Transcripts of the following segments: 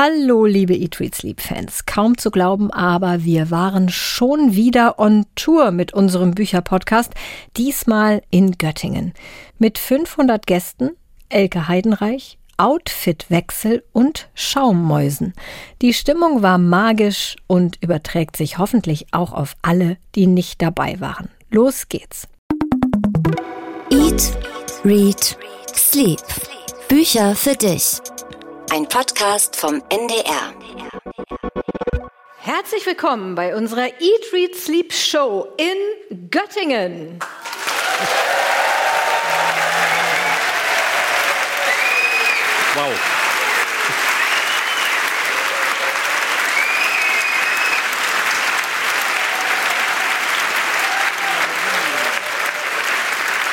Hallo, liebe Eat, Read, Sleep Fans. Kaum zu glauben, aber wir waren schon wieder on Tour mit unserem Bücherpodcast, diesmal in Göttingen. Mit 500 Gästen, Elke Heidenreich, Outfitwechsel und Schaummäusen. Die Stimmung war magisch und überträgt sich hoffentlich auch auf alle, die nicht dabei waren. Los geht's. Eat, Read, Sleep. Bücher für dich. Ein Podcast vom NDR. Herzlich willkommen bei unserer Eat, Read, Sleep Show in Göttingen. Wow.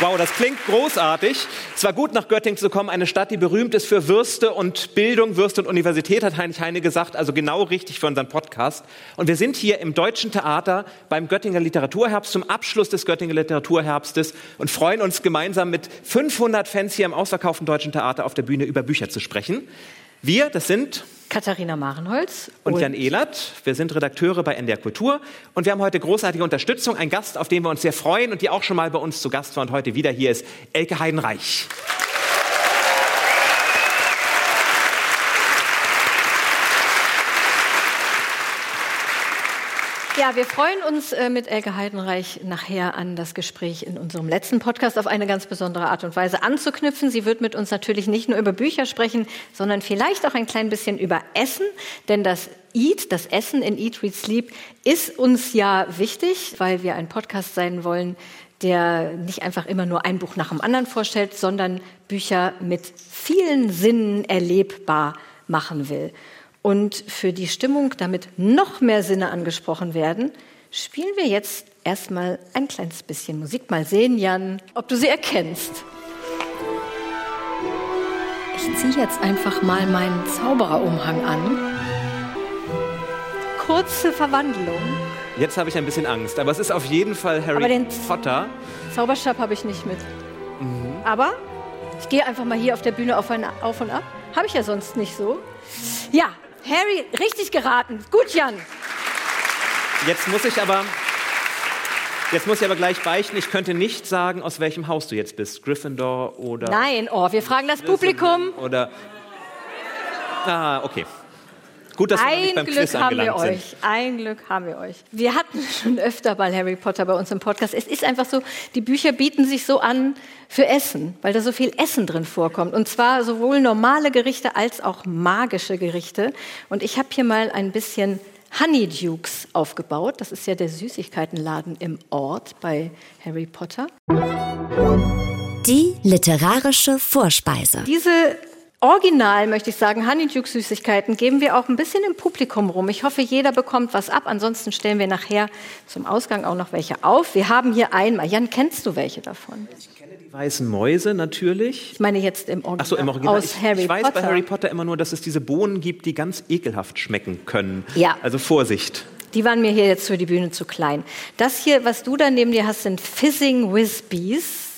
Wow, das klingt großartig. Es war gut, nach Göttingen zu kommen, eine Stadt, die berühmt ist für Würste und Bildung, Würste und Universität, hat Heinrich Heine gesagt, also genau richtig für unseren Podcast. Und wir sind hier im Deutschen Theater beim Göttinger Literaturherbst zum Abschluss des Göttinger Literaturherbstes und freuen uns gemeinsam mit 500 Fans hier im ausverkauften Deutschen Theater auf der Bühne über Bücher zu sprechen. Wir, das sind Katharina Marenholz und, und, Jan Ehlert. Wir sind Redakteure bei NDR Kultur und wir haben heute großartige Unterstützung. Ein Gast, auf den wir uns sehr freuen und die auch schon mal bei uns zu Gast war und heute wieder hier ist, Elke Heidenreich. Ja, wir freuen uns äh, mit Elke Heidenreich nachher an das Gespräch in unserem letzten Podcast auf eine ganz besondere Art und Weise anzuknüpfen. Sie wird mit uns natürlich nicht nur über Bücher sprechen, sondern vielleicht auch ein klein bisschen über Essen, denn das Eat, das Essen in Eat, Read, Sleep ist uns ja wichtig, weil wir ein Podcast sein wollen, der nicht einfach immer nur ein Buch nach dem anderen vorstellt, sondern Bücher mit vielen Sinnen erlebbar machen will. Und für die Stimmung, damit noch mehr Sinne angesprochen werden, spielen wir jetzt erstmal ein kleines bisschen Musik. Mal sehen, Jan, ob du sie erkennst. Ich ziehe jetzt einfach mal meinen Zaubererumhang an. Kurze Verwandlung. Jetzt habe ich ein bisschen Angst, aber es ist auf jeden Fall Harry aber den Potter. Zauberstab habe ich nicht mit. Mhm. Aber ich gehe einfach mal hier auf der Bühne auf, auf und ab. Habe ich ja sonst nicht so. Ja, Harry, richtig geraten. Gut, Jan. Jetzt muss ich aber, jetzt muss ich aber gleich beichten, ich könnte nicht sagen, aus welchem Haus du jetzt bist. Gryffindor oder... Nein, oh, wir fragen das Publikum. Oder... Ah, okay. Gut, dass wir ein nicht beim Glück Quiz haben wir euch. sind. Ein Glück haben wir euch. Wir hatten schon öfter mal Harry Potter bei uns im Podcast. Es ist einfach so, die Bücher bieten sich so an für Essen, weil da so viel Essen drin vorkommt. Und zwar sowohl normale Gerichte als auch magische Gerichte. Und ich habe hier mal ein bisschen Honeydukes aufgebaut. Das ist ja der Süßigkeitenladen im Ort bei Harry Potter. Die literarische Vorspeise. Diese Original, möchte ich sagen, Honeydew-Süßigkeiten geben wir auch ein bisschen im Publikum rum. Ich hoffe, jeder bekommt was ab. Ansonsten stellen wir nachher zum Ausgang auch noch welche auf. Wir haben hier einmal. Jan, kennst du welche davon? Ich kenne die weißen Mäuse natürlich. Ich meine jetzt im Original. Ach so, im Original. Aus ich, Harry ich weiß Potter. bei Harry Potter immer nur, dass es diese Bohnen gibt, die ganz ekelhaft schmecken können. Ja. Also Vorsicht. Die waren mir hier jetzt für die Bühne zu klein. Das hier, was du da neben dir hast, sind Fizzing Whizbees.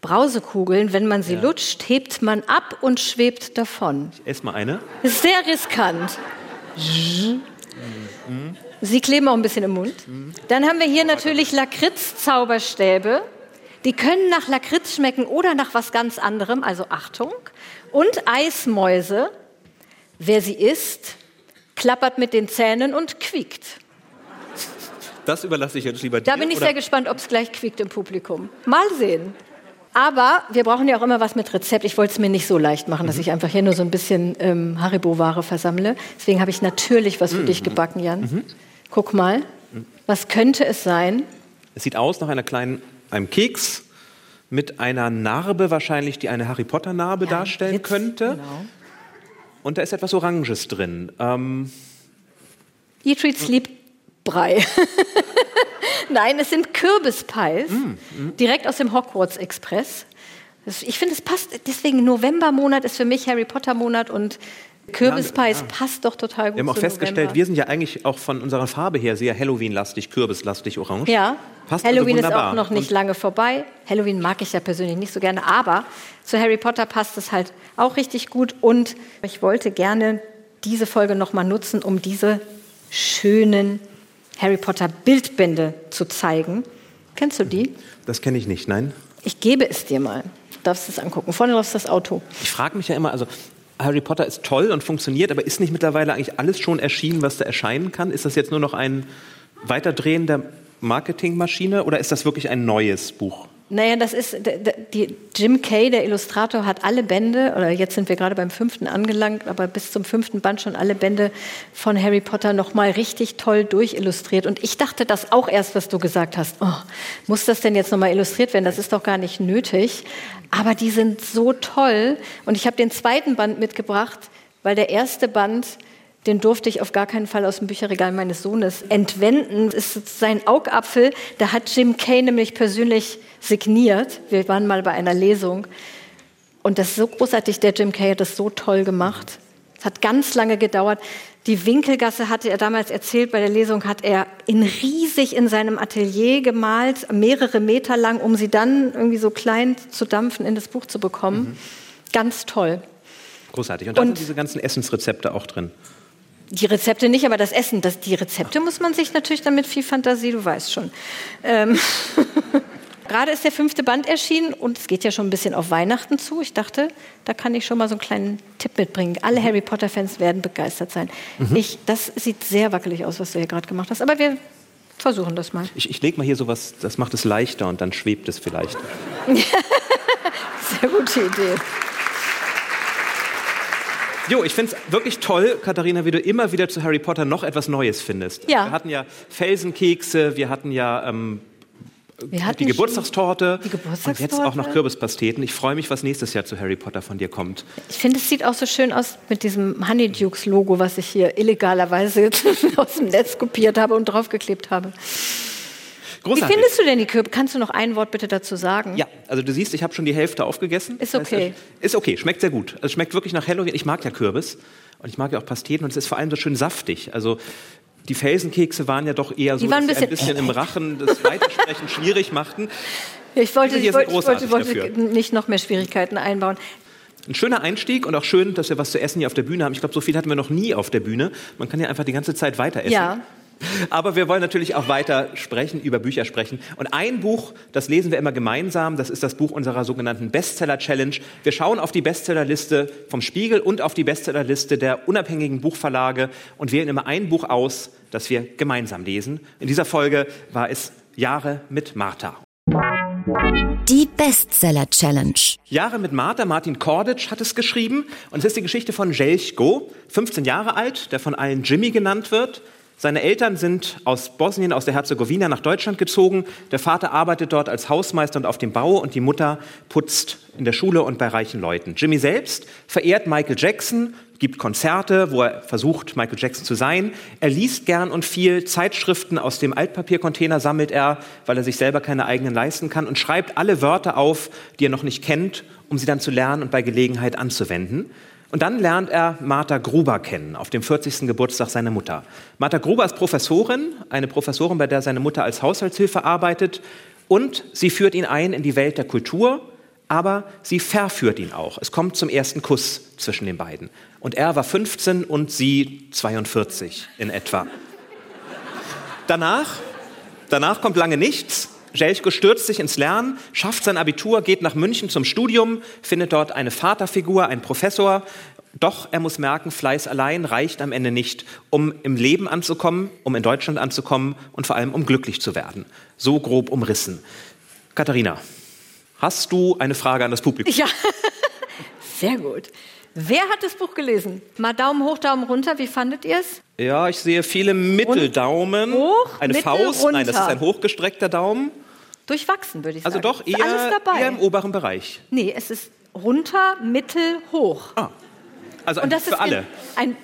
Brausekugeln, wenn man sie Ja. lutscht, hebt man ab und schwebt davon. Ich esse mal eine. Ist sehr riskant. Sie kleben auch ein bisschen im Mund. Dann haben wir hier natürlich Lakritz-Zauberstäbe. Die können nach Lakritz schmecken oder nach was ganz anderem, also Achtung. Und Eismäuse. Wer sie isst, klappert mit den Zähnen und quiekt. Das überlasse ich jetzt lieber dir. Da bin ich oder? sehr gespannt, ob es gleich quiekt im Publikum. Mal sehen. Aber wir brauchen ja auch immer was mit Rezept. Ich wollte es mir nicht so leicht machen, Mhm. dass ich einfach hier nur so ein bisschen ähm, Haribo-Ware versammle. Deswegen habe ich natürlich was für Mhm. dich gebacken, Jan. Guck mal. Was könnte es sein? Es sieht aus nach einer kleinen, einem Keks mit einer Narbe wahrscheinlich, die eine Harry Potter Narbe Ja, darstellen Witz, könnte. Genau. Und da ist etwas Oranges drin. Ähm, Treat, Sleep, Brei. Nein, es sind Kürbispies, Mm, direkt aus dem Hogwarts Express. Ich finde, es passt, deswegen Novembermonat ist für mich Harry Potter Monat und Kürbispies passt doch total gut wir haben auch festgestellt, November. wir sind ja eigentlich auch von unserer Farbe her sehr Halloween-lastig, Kürbislastig, orange. Ja, Passt also Halloween ist wunderbar. auch noch nicht Und lange vorbei. Halloween mag ich ja persönlich nicht so gerne, aber zu Harry Potter passt es halt auch richtig gut. Und ich wollte gerne diese Folge nochmal nutzen, um diese schönen Harry Potter Bildbände zu zeigen. Kennst du die? Das kenne ich nicht, nein. Ich gebe es dir mal. Du darfst es angucken. Vorne drauf ist das Auto. Ich frage mich ja immer, also Harry Potter ist toll und funktioniert, aber ist nicht mittlerweile eigentlich alles schon erschienen, was da erscheinen kann? Ist das jetzt nur noch ein Weiterdrehen der Marketingmaschine oder ist das wirklich ein neues Buch? Naja, das ist, die, Jim Kay, der Illustrator, hat alle Bände, oder jetzt sind wir gerade beim fünften angelangt, aber bis zum fünften Band schon alle Bände von Harry Potter nochmal richtig toll durchillustriert. Und ich dachte das auch erst, was du gesagt hast. Oh, muss das denn jetzt nochmal illustriert werden? Das ist doch gar nicht nötig. Aber die sind so toll. Und ich habe den zweiten Band mitgebracht, weil der erste Band den durfte ich auf gar keinen Fall aus dem Bücherregal meines Sohnes entwenden. Das ist sein Augapfel. Da hat Jim Kay nämlich persönlich signiert. Wir waren mal bei einer Lesung. Und das ist so großartig. Der Jim Kay hat das so toll gemacht. Es hat ganz lange gedauert. Die Winkelgasse hatte er damals erzählt, bei der Lesung hat er in riesig in seinem Atelier gemalt, mehrere Meter lang, um sie dann irgendwie so klein zu dampfen in das Buch zu bekommen. Mhm. Ganz toll. Großartig. Und da sind diese ganzen Essensrezepte auch drin. Die Rezepte nicht, aber das Essen. Das, die Rezepte muss man sich natürlich dann mit viel Fantasie, du weißt schon. Ähm Gerade ist der fünfte Band erschienen und es geht ja schon ein bisschen auf Weihnachten zu. Ich dachte, da kann ich schon mal so einen kleinen Tipp mitbringen. Alle Harry Potter-Fans werden begeistert sein. Mhm. Ich, das sieht sehr wackelig aus, was du hier gerade gemacht hast. Aber wir versuchen das mal. Ich, ich lege mal hier sowas, das macht es leichter und dann schwebt es vielleicht. sehr gute Idee. Jo, ich finde es wirklich toll, Katharina, wie du immer wieder zu Harry Potter noch etwas Neues findest. Ja. Wir hatten ja Felsenkekse, wir hatten ja ähm, die Geburtstagstorte die Geburtstagstorte und jetzt auch noch Kürbispasteten. Ich freue mich, was nächstes Jahr zu Harry Potter von dir kommt. Ich finde, es sieht auch so schön aus mit diesem Honeydukes-Logo, was ich hier illegalerweise aus dem Netz kopiert habe und draufgeklebt habe. Großartig. Wie findest du denn die Kürbis? Kannst du noch ein Wort bitte dazu sagen? Ja, also du siehst, ich habe schon die Hälfte aufgegessen. Ist okay. ist okay, schmeckt sehr gut. Also es schmeckt wirklich nach Halloween. Ich mag ja Kürbis und ich mag ja auch Pasteten und es ist vor allem so schön saftig. Also die Felsenkekse waren ja doch eher so, dass ein bisschen, ein bisschen im Rachen das Weitersprechen schwierig machten. Ich wollte, ich wollte, ich wollte nicht noch mehr Schwierigkeiten einbauen. Ein schöner Einstieg und auch schön, dass wir was zu essen hier auf der Bühne haben. Ich glaube, so viel hatten wir noch nie auf der Bühne. Man kann ja einfach die ganze Zeit weiter essen. Ja. Aber wir wollen natürlich auch weiter sprechen, über Bücher sprechen. Und ein Buch, das lesen wir immer gemeinsam, das ist das Buch unserer sogenannten Bestseller-Challenge. Wir schauen auf die Bestsellerliste vom Spiegel und auf die Bestsellerliste der unabhängigen Buchverlage und wählen immer ein Buch aus, das wir gemeinsam lesen. In dieser Folge war es Jahre mit Martha. Die Bestseller Challenge. Jahre mit Martha, Martin Korditsch hat es geschrieben. Und es ist die Geschichte von Jelchko, 15 Jahre alt, der von allen Jimmy genannt wird. Seine Eltern sind aus Bosnien, aus der Herzegowina nach Deutschland gezogen. Der Vater arbeitet dort als Hausmeister und auf dem Bau und die Mutter putzt in der Schule und bei reichen Leuten. Jimmy selbst verehrt Michael Jackson, gibt Konzerte, wo er versucht, Michael Jackson zu sein. Er liest gern und viel. Zeitschriften aus dem Altpapiercontainer sammelt er, weil er sich selber keine eigenen leisten kann und schreibt alle Wörter auf, die er noch nicht kennt, um sie dann zu lernen und bei Gelegenheit anzuwenden. Und dann lernt er Martha Gruber kennen, auf dem 40. Geburtstag seiner Mutter. Martha Gruber ist Professorin, eine Professorin, bei der seine Mutter als Haushaltshilfe arbeitet. Und sie führt ihn ein in die Welt der Kultur, aber sie verführt ihn auch. Es kommt zum ersten Kuss zwischen den beiden. Und er war 15 und sie 42 in etwa. Danach, danach kommt lange nichts. Jelchko stürzt sich ins Lernen, schafft sein Abitur, geht nach München zum Studium, findet dort eine Vaterfigur, einen Professor. Doch er muss merken, Fleiß allein reicht am Ende nicht, um im Leben anzukommen, um in Deutschland anzukommen und vor allem um glücklich zu werden. So grob umrissen. Katharina, hast du eine Frage an das Publikum? Ja, sehr gut. Wer hat das Buch gelesen? Mal Daumen hoch, Daumen runter. Wie fandet ihr es? Ja, ich sehe viele Mitteldaumen. Hoch, eine Mittel, Faust. Runter. Nein, das ist ein hochgestreckter Daumen. Durchwachsen, würde ich Also sagen. doch eher, eher im oberen Bereich. Nee, es ist runter, mittel, hoch. Ah, also ein Und das für ist alle. Ein,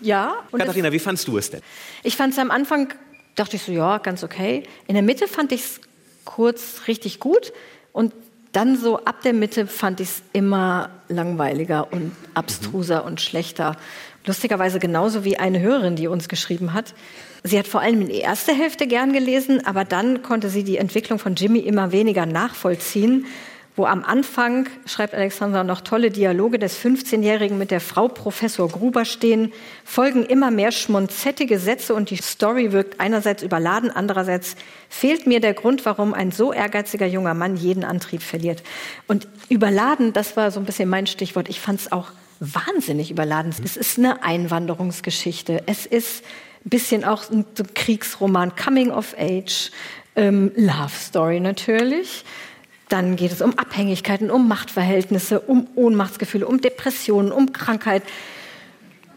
ja. Katharina, wie fandst du es denn? Ich fand es am Anfang, dachte ich so, ja, ganz okay. In der Mitte fand ich es kurz richtig gut. Und dann so ab der Mitte fand ich es immer langweiliger und abstruser mhm. und schlechter. Lustigerweise genauso wie eine Hörerin, die uns geschrieben hat. Sie hat vor allem die erste Hälfte gern gelesen, aber dann konnte sie die Entwicklung von Jimmy immer weniger nachvollziehen. wo am Anfang, schreibt Alexandra, noch tolle Dialoge des 15-Jährigen mit der Frau Professor Gruber stehen, folgen immer mehr schmonzettige Sätze und die Story wirkt einerseits überladen, andererseits fehlt mir der Grund, warum ein so ehrgeiziger junger Mann jeden Antrieb verliert. Und überladen, das war so ein bisschen mein Stichwort. Ich fand es auch wahnsinnig überladen. Es ist eine Einwanderungsgeschichte. Es ist ein bisschen auch ein Kriegsroman, Coming of Age, ähm, Love Story natürlich. Dann geht es um Abhängigkeiten, um Machtverhältnisse, um Ohnmachtsgefühle, um Depressionen, um Krankheit.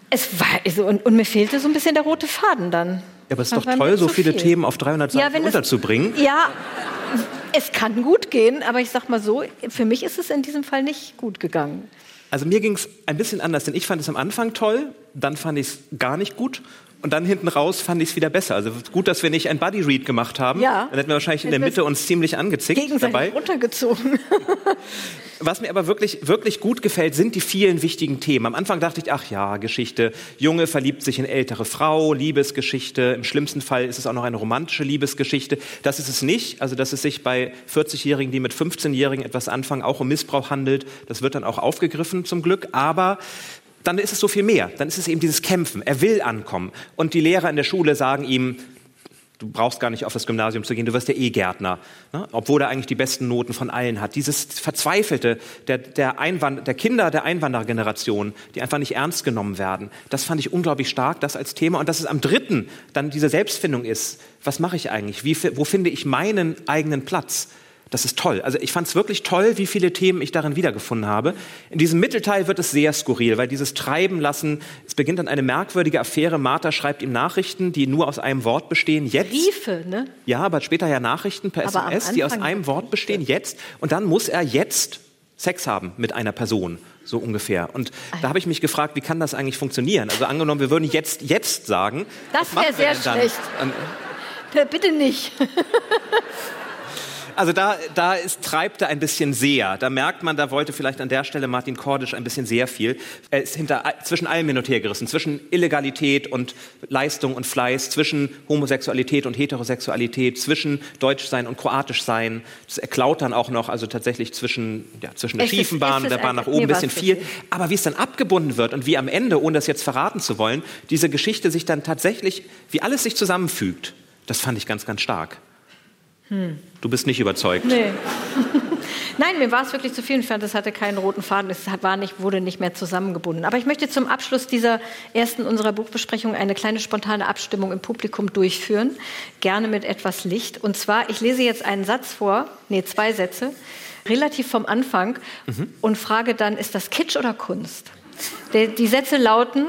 Es war also, und, und mir fehlte so ein bisschen der rote Faden dann. Ja, aber es ist doch toll, so viele viel. Themen auf 300 Seiten ja, unterzubringen. Es, ja, es kann gut gehen, aber ich sag mal so, für mich ist es in diesem Fall nicht gut gegangen. Also mir ging es ein bisschen anders, denn ich fand es am Anfang toll, dann fand ich es gar nicht gut und dann hinten raus fand ich es wieder besser. Also gut, dass wir nicht ein Buddy Read gemacht haben. Ja. Dann hätten wir wahrscheinlich in der Mitte uns ziemlich angezickt gegenseitig dabei. runtergezogen. Was mir aber wirklich, wirklich gut gefällt, sind die vielen wichtigen Themen. Am Anfang dachte ich, ach ja, Geschichte. Junge verliebt sich in ältere Frau, Liebesgeschichte. Im schlimmsten Fall ist es auch noch eine romantische Liebesgeschichte. Das ist es nicht. Also, dass es sich bei 40-Jährigen, die mit 15-Jährigen etwas anfangen, auch um Missbrauch handelt. Das wird dann auch aufgegriffen, zum Glück. Aber dann ist es so viel mehr. Dann ist es eben dieses Kämpfen. Er will ankommen. Und die Lehrer in der Schule sagen ihm, du brauchst gar nicht auf das Gymnasium zu gehen, du wirst ja eh Gärtner. Ne? Obwohl er eigentlich die besten Noten von allen hat. Dieses Verzweifelte der, der, Einwand der Kinder der Einwanderergeneration, die einfach nicht ernst genommen werden, das fand ich unglaublich stark, das als Thema. Und dass es am dritten dann diese Selbstfindung ist. Was mache ich eigentlich? Wie, wo finde ich meinen eigenen Platz? Das ist toll. Also ich fand es wirklich toll, wie viele Themen ich darin wiedergefunden habe. In diesem Mittelteil wird es sehr skurril, weil dieses Treiben lassen, es beginnt dann eine merkwürdige Affäre. Martha schreibt ihm Nachrichten, die nur aus einem Wort bestehen. Jetzt. Briefe, ne? Ja, aber später ja Nachrichten per aber SMS, die aus einem Wort bestehen. Jetzt. Und dann muss er jetzt Sex haben mit einer Person, so ungefähr. Und da habe ich mich gefragt, wie kann das eigentlich funktionieren? Also angenommen, wir würden jetzt, jetzt sagen. Das wäre sehr schlecht. Bitte nicht. Also da, da ist, treibt er ein bisschen sehr. Da merkt man, da wollte vielleicht an der Stelle Martin Kordisch ein bisschen sehr viel. Er ist hinter, zwischen allem hin und her gerissen. Zwischen Illegalität und Leistung und Fleiß, zwischen Homosexualität und Heterosexualität, zwischen Deutschsein und Kroatischsein. Das erklaut dann auch noch, also tatsächlich zwischen, ja, zwischen der schiefen Bahn und der Bahn nach oben ein bisschen viel. Aber wie es dann abgebunden wird und wie am Ende, ohne das jetzt verraten zu wollen, diese Geschichte sich dann tatsächlich, wie alles sich zusammenfügt, das fand ich ganz, ganz stark. Hm. Du bist nicht überzeugt. Nee. Nein, mir war es wirklich zu viel. Ich fand, es hatte keinen roten Faden. Es war nicht, wurde nicht mehr zusammengebunden. Aber ich möchte zum Abschluss dieser ersten unserer Buchbesprechung eine kleine spontane Abstimmung im Publikum durchführen. Gerne mit etwas Licht. Und zwar, ich lese jetzt einen Satz vor, nee, zwei Sätze, relativ vom Anfang mhm. und frage dann, ist das Kitsch oder Kunst? Die Sätze lauten,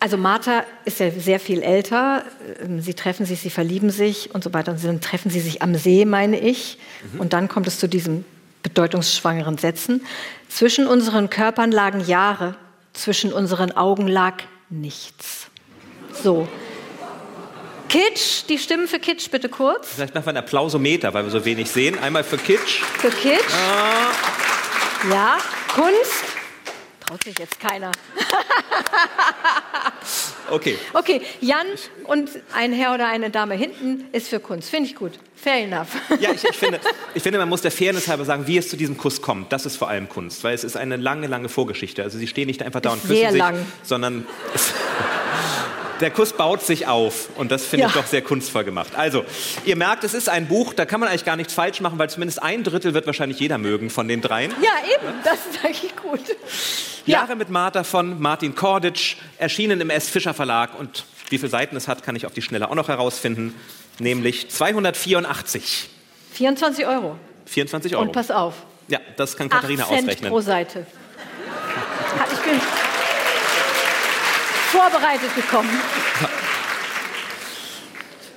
also Martha ist ja sehr viel älter. Ähm, sie treffen sich, sie verlieben sich und so weiter. Und dann treffen sie sich am See, meine ich. Mhm. Und dann kommt es zu diesen bedeutungsschwangeren Sätzen. Zwischen unseren Körpern lagen Jahre, zwischen unseren Augen lag nichts. So. Kitsch, die Stimmen für Kitsch bitte kurz. Vielleicht machen wir einen Applausometer, weil wir so wenig sehen. Einmal für Kitsch. Für Kitsch. Ah. Ja, Kunst traut sich jetzt keiner. okay. Okay, Jan und ein Herr oder eine Dame hinten ist für Kunst. Finde ich gut. Fair enough. ja, ich, ich, finde, ich finde, man muss der Fairness halber sagen, wie es zu diesem Kuss kommt. Das ist vor allem Kunst, weil es ist eine lange, lange Vorgeschichte. Also sie stehen nicht einfach da und küssen Sehr sich, lang. sondern der Kuss baut sich auf und das finde ja. ich doch sehr kunstvoll gemacht. Also, ihr merkt, es ist ein Buch, da kann man eigentlich gar nichts falsch machen, weil zumindest ein Drittel wird wahrscheinlich jeder mögen von den dreien. Ja, eben, das ist eigentlich gut. Ja. Jahre mit Martha von Martin Korditsch, erschienen im S. Fischer Verlag und wie viele Seiten es hat, kann ich auf die Schnelle auch noch herausfinden, nämlich 284. 24 Euro. 24 Euro. Und pass auf. Ja, das kann Katharina 8 Cent ausrechnen. pro Seite. Ich bin vorbereitet gekommen.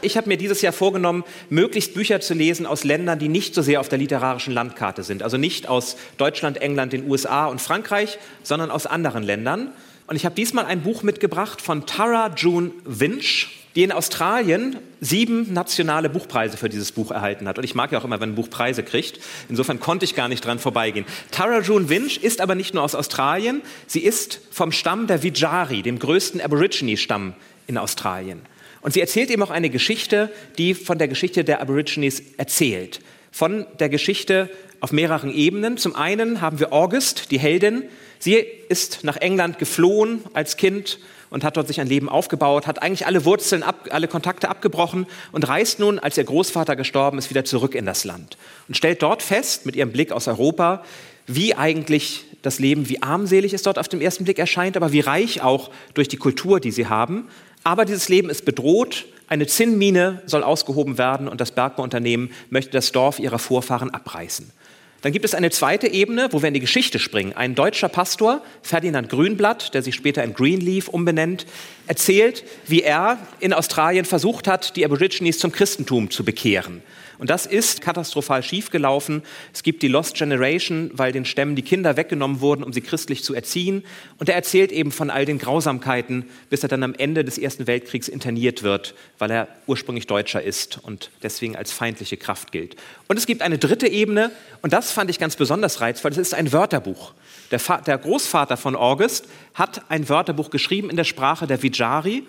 Ich habe mir dieses Jahr vorgenommen, möglichst Bücher zu lesen aus Ländern, die nicht so sehr auf der literarischen Landkarte sind. Also nicht aus Deutschland, England, den USA und Frankreich, sondern aus anderen Ländern. Und ich habe diesmal ein Buch mitgebracht von Tara June Winch, die in Australien sieben nationale Buchpreise für dieses Buch erhalten hat. Und ich mag ja auch immer, wenn ein Buch Preise kriegt. Insofern konnte ich gar nicht dran vorbeigehen. Tara June Winch ist aber nicht nur aus Australien, sie ist vom Stamm der Vijari, dem größten Aborigine-Stamm in Australien. Und sie erzählt eben auch eine Geschichte, die von der Geschichte der Aborigines erzählt. von der Geschichte auf mehreren Ebenen. Zum einen haben wir August, die Heldin. Sie ist nach England geflohen als Kind und hat dort sich ein Leben aufgebaut, hat eigentlich alle Wurzeln, ab, alle Kontakte abgebrochen und reist nun, als ihr Großvater gestorben ist, wieder zurück in das Land und stellt dort fest, mit ihrem Blick aus Europa, wie eigentlich das Leben, wie armselig es dort auf den ersten Blick erscheint, aber wie reich auch durch die Kultur, die sie haben. Aber dieses Leben ist bedroht, eine Zinnmine soll ausgehoben werden und das Bergbauunternehmen möchte das Dorf ihrer Vorfahren abreißen. Dann gibt es eine zweite Ebene, wo wir in die Geschichte springen. Ein deutscher Pastor, Ferdinand Grünblatt, der sich später in Greenleaf umbenennt, erzählt, wie er in Australien versucht hat, die Aborigines zum Christentum zu bekehren. Und das ist katastrophal schiefgelaufen. Es gibt die Lost Generation, weil den Stämmen die Kinder weggenommen wurden, um sie christlich zu erziehen. Und er erzählt eben von all den Grausamkeiten, bis er dann am Ende des Ersten Weltkriegs interniert wird, weil er ursprünglich Deutscher ist und deswegen als feindliche Kraft gilt. Und es gibt eine dritte Ebene, und das fand ich ganz besonders reizvoll, das ist ein Wörterbuch. Der, der Großvater von August hat ein Wörterbuch geschrieben in der Sprache der Vijari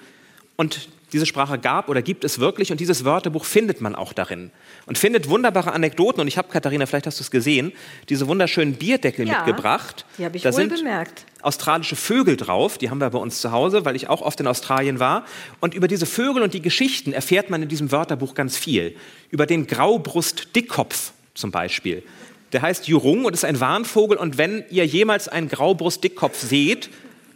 und diese Sprache gab oder gibt es wirklich und dieses Wörterbuch findet man auch darin und findet wunderbare Anekdoten. Und ich habe, Katharina, vielleicht hast du es gesehen, diese wunderschönen Bierdeckel ja, mitgebracht. Die habe ich da wohl sind bemerkt. Australische Vögel drauf, die haben wir bei uns zu Hause, weil ich auch oft in Australien war. Und über diese Vögel und die Geschichten erfährt man in diesem Wörterbuch ganz viel. Über den Graubrust-Dickkopf zum Beispiel. Der heißt Jurung und ist ein Warnvogel. Und wenn ihr jemals einen Graubrust-Dickkopf seht,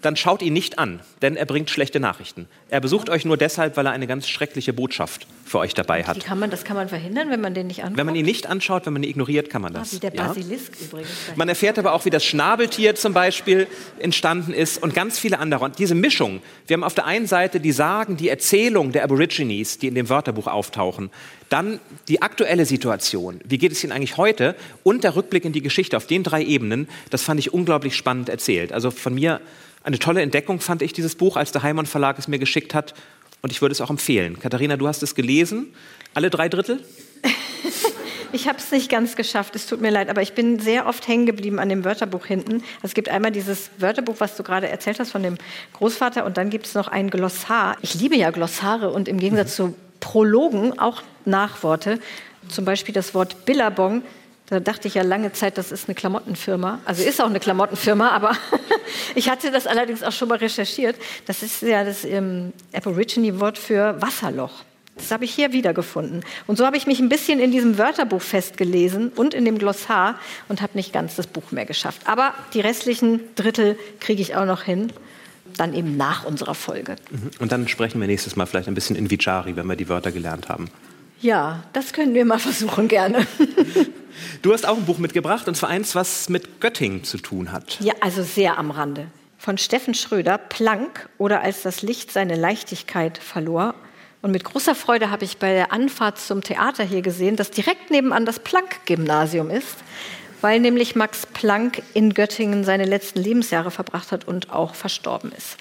dann schaut ihn nicht an, denn er bringt schlechte Nachrichten. Er besucht euch nur deshalb, weil er eine ganz schreckliche Botschaft für euch dabei hat. Kann man, das kann man verhindern, wenn man den nicht anschaut? Wenn man ihn nicht anschaut, wenn man ihn ignoriert, kann man das. Ah, wie der Basilisk ja? übrigens. Man erfährt aber auch, wie das Schnabeltier zum Beispiel entstanden ist und ganz viele andere. Und diese Mischung, wir haben auf der einen Seite die Sagen, die Erzählung der Aborigines, die in dem Wörterbuch auftauchen, dann die aktuelle Situation, wie geht es Ihnen eigentlich heute und der Rückblick in die Geschichte auf den drei Ebenen, das fand ich unglaublich spannend erzählt. Also von mir eine tolle Entdeckung fand ich dieses Buch, als der Heimann Verlag es mir geschickt hat. Und ich würde es auch empfehlen. Katharina, du hast es gelesen. Alle drei Drittel? Ich habe es nicht ganz geschafft, es tut mir leid, aber ich bin sehr oft hängen geblieben an dem Wörterbuch hinten. Also es gibt einmal dieses Wörterbuch, was du gerade erzählt hast von dem Großvater, und dann gibt es noch ein Glossar. Ich liebe ja Glossare und im Gegensatz mhm. zu Prologen auch Nachworte. Zum Beispiel das Wort Billabong da dachte ich ja lange Zeit, das ist eine Klamottenfirma. Also ist auch eine Klamottenfirma, aber ich hatte das allerdings auch schon mal recherchiert. Das ist ja das ähm, Aborigine-Wort für Wasserloch. Das habe ich hier wiedergefunden. Und so habe ich mich ein bisschen in diesem Wörterbuch festgelesen und in dem Glossar und habe nicht ganz das Buch mehr geschafft. Aber die restlichen Drittel kriege ich auch noch hin. Dann eben nach unserer Folge. Mhm. Und dann sprechen wir nächstes Mal vielleicht ein bisschen in Vichari, wenn wir die Wörter gelernt haben. Ja, das können wir mal versuchen, gerne. Du hast auch ein Buch mitgebracht, und zwar eins, was mit Göttingen zu tun hat. Ja, also sehr am Rande. Von Steffen Schröder, Planck oder als das Licht seine Leichtigkeit verlor. Und mit großer Freude habe ich bei der Anfahrt zum Theater hier gesehen, dass direkt nebenan das Planck-Gymnasium ist, weil nämlich Max Planck in Göttingen seine letzten Lebensjahre verbracht hat und auch verstorben ist.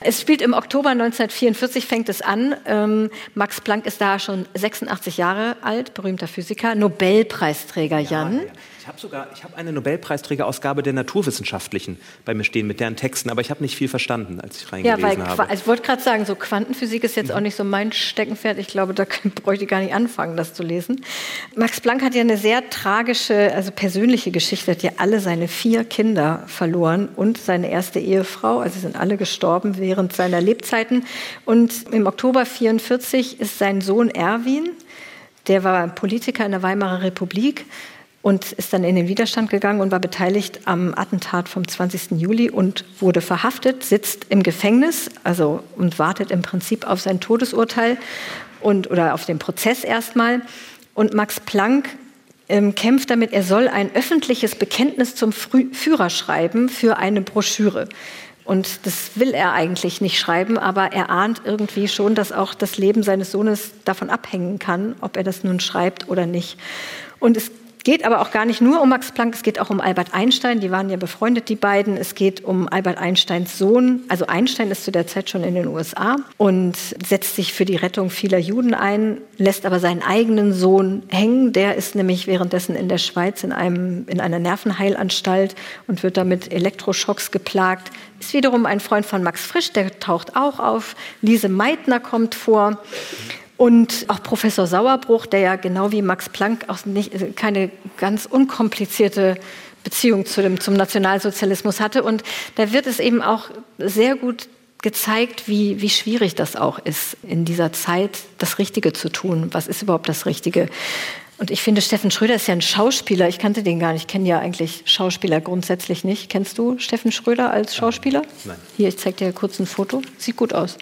Es spielt im Oktober 1944, fängt es an. Ähm, Max Planck ist da schon 86 Jahre alt, berühmter Physiker, Nobelpreisträger, Jan. Ja, ja habe sogar, ich habe eine Nobelpreisträgerausgabe der Naturwissenschaftlichen bei mir stehen mit deren Texten, aber ich habe nicht viel verstanden, als ich reingelesen ja, weil, habe. Also ich wollte gerade sagen, so Quantenphysik ist jetzt mhm. auch nicht so mein Steckenpferd. Ich glaube, da bräuchte ich gar nicht anfangen, das zu lesen. Max Planck hat ja eine sehr tragische, also persönliche Geschichte. Er hat ja alle seine vier Kinder verloren und seine erste Ehefrau. Also sind alle gestorben während seiner Lebzeiten. Und im Oktober 44 ist sein Sohn Erwin, der war Politiker in der Weimarer Republik, und ist dann in den Widerstand gegangen und war beteiligt am Attentat vom 20. Juli und wurde verhaftet, sitzt im Gefängnis, also und wartet im Prinzip auf sein Todesurteil und oder auf den Prozess erstmal. Und Max Planck ähm, kämpft damit, er soll ein öffentliches Bekenntnis zum Führer schreiben für eine Broschüre. Und das will er eigentlich nicht schreiben, aber er ahnt irgendwie schon, dass auch das Leben seines Sohnes davon abhängen kann, ob er das nun schreibt oder nicht. Und es geht aber auch gar nicht nur um Max Planck, es geht auch um Albert Einstein. Die waren ja befreundet, die beiden. Es geht um Albert Einsteins Sohn. Also Einstein ist zu der Zeit schon in den USA und setzt sich für die Rettung vieler Juden ein, lässt aber seinen eigenen Sohn hängen. Der ist nämlich währenddessen in der Schweiz in, einem, in einer Nervenheilanstalt und wird damit Elektroschocks geplagt. Ist wiederum ein Freund von Max Frisch, der taucht auch auf. Lise Meitner kommt vor. Und auch Professor Sauerbruch, der ja genau wie Max Planck auch nicht, keine ganz unkomplizierte Beziehung zu dem, zum Nationalsozialismus hatte. Und da wird es eben auch sehr gut gezeigt, wie, wie schwierig das auch ist, in dieser Zeit das Richtige zu tun. Was ist überhaupt das Richtige? Und ich finde, Steffen Schröder ist ja ein Schauspieler. Ich kannte den gar nicht. Ich kenne ja eigentlich Schauspieler grundsätzlich nicht. Kennst du Steffen Schröder als Schauspieler? Nein. Hier, ich zeige dir kurz ein Foto. Sieht gut aus.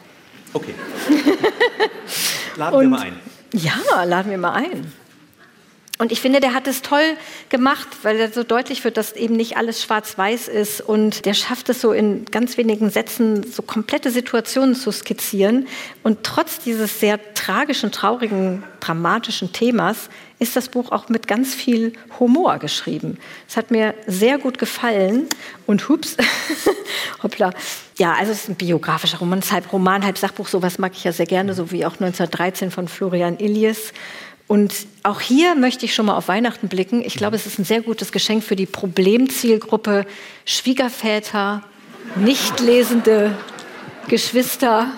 Okay. laden wir mal ein. Ja, laden wir mal ein. Und ich finde, der hat es toll gemacht, weil er so deutlich wird, dass eben nicht alles schwarz-weiß ist. Und der schafft es so in ganz wenigen Sätzen, so komplette Situationen zu skizzieren. Und trotz dieses sehr tragischen, traurigen, dramatischen Themas ist das Buch auch mit ganz viel Humor geschrieben. Es hat mir sehr gut gefallen. Und hups, hoppla. Ja, also es ist ein biografischer Roman, halb Roman, halb Sachbuch. Sowas mag ich ja sehr gerne, so wie auch 1913 von Florian Illies. Und auch hier möchte ich schon mal auf Weihnachten blicken. Ich glaube, es ist ein sehr gutes Geschenk für die Problemzielgruppe Schwiegerväter, nicht lesende Geschwister,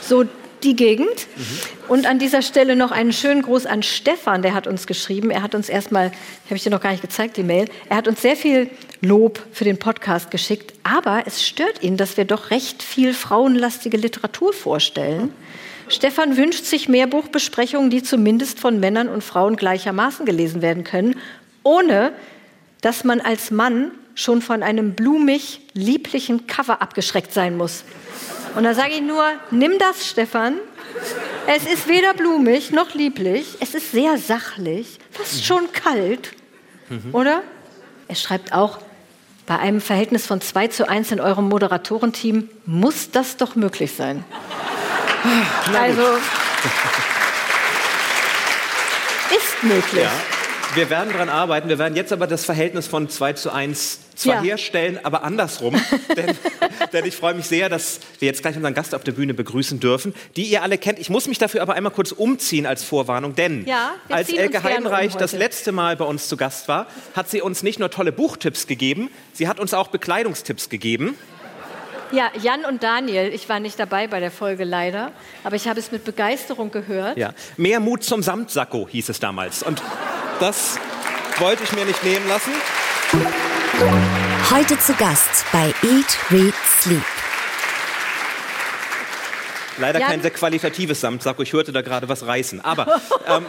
so die Gegend. Mhm. Und an dieser Stelle noch einen schönen Gruß an Stefan, der hat uns geschrieben. Er hat uns erstmal, habe ich dir noch gar nicht gezeigt, die Mail, er hat uns sehr viel Lob für den Podcast geschickt, aber es stört ihn, dass wir doch recht viel frauenlastige Literatur vorstellen. Stefan wünscht sich mehr Buchbesprechungen, die zumindest von Männern und Frauen gleichermaßen gelesen werden können, ohne dass man als Mann schon von einem blumig lieblichen Cover abgeschreckt sein muss. Und da sage ich nur, nimm das, Stefan. Es ist weder blumig noch lieblich. Es ist sehr sachlich, fast schon kalt, mhm. oder? Er schreibt auch, bei einem Verhältnis von 2 zu 1 in eurem Moderatorenteam muss das doch möglich sein. Also ist möglich. Ja. Wir werden daran arbeiten. Wir werden jetzt aber das Verhältnis von 2 zu 1 zwar ja. herstellen, aber andersrum. denn, denn, ich freue mich sehr, dass wir jetzt gleich unseren Gast auf der Bühne begrüßen dürfen, die ihr alle kennt. Ich muss mich dafür aber einmal kurz umziehen als Vorwarnung, denn ja, als Elke Heidenreich um das letzte Mal bei uns zu Gast war, hat sie uns nicht nur tolle Buchtipps gegeben, sie hat uns auch Bekleidungstipps gegeben. Ja, Jan und Daniel, ich war nicht dabei bei der Folge leider, aber ich habe es mit Begeisterung gehört. Ja, mehr Mut zum Samtsacko hieß es damals. Und das wollte ich mir nicht nehmen lassen. Heute zu Gast bei Eat, Read, Sleep. Leider Jan? kein sehr qualitatives Samtsacko. Ich hörte da gerade was reißen. Aber ähm,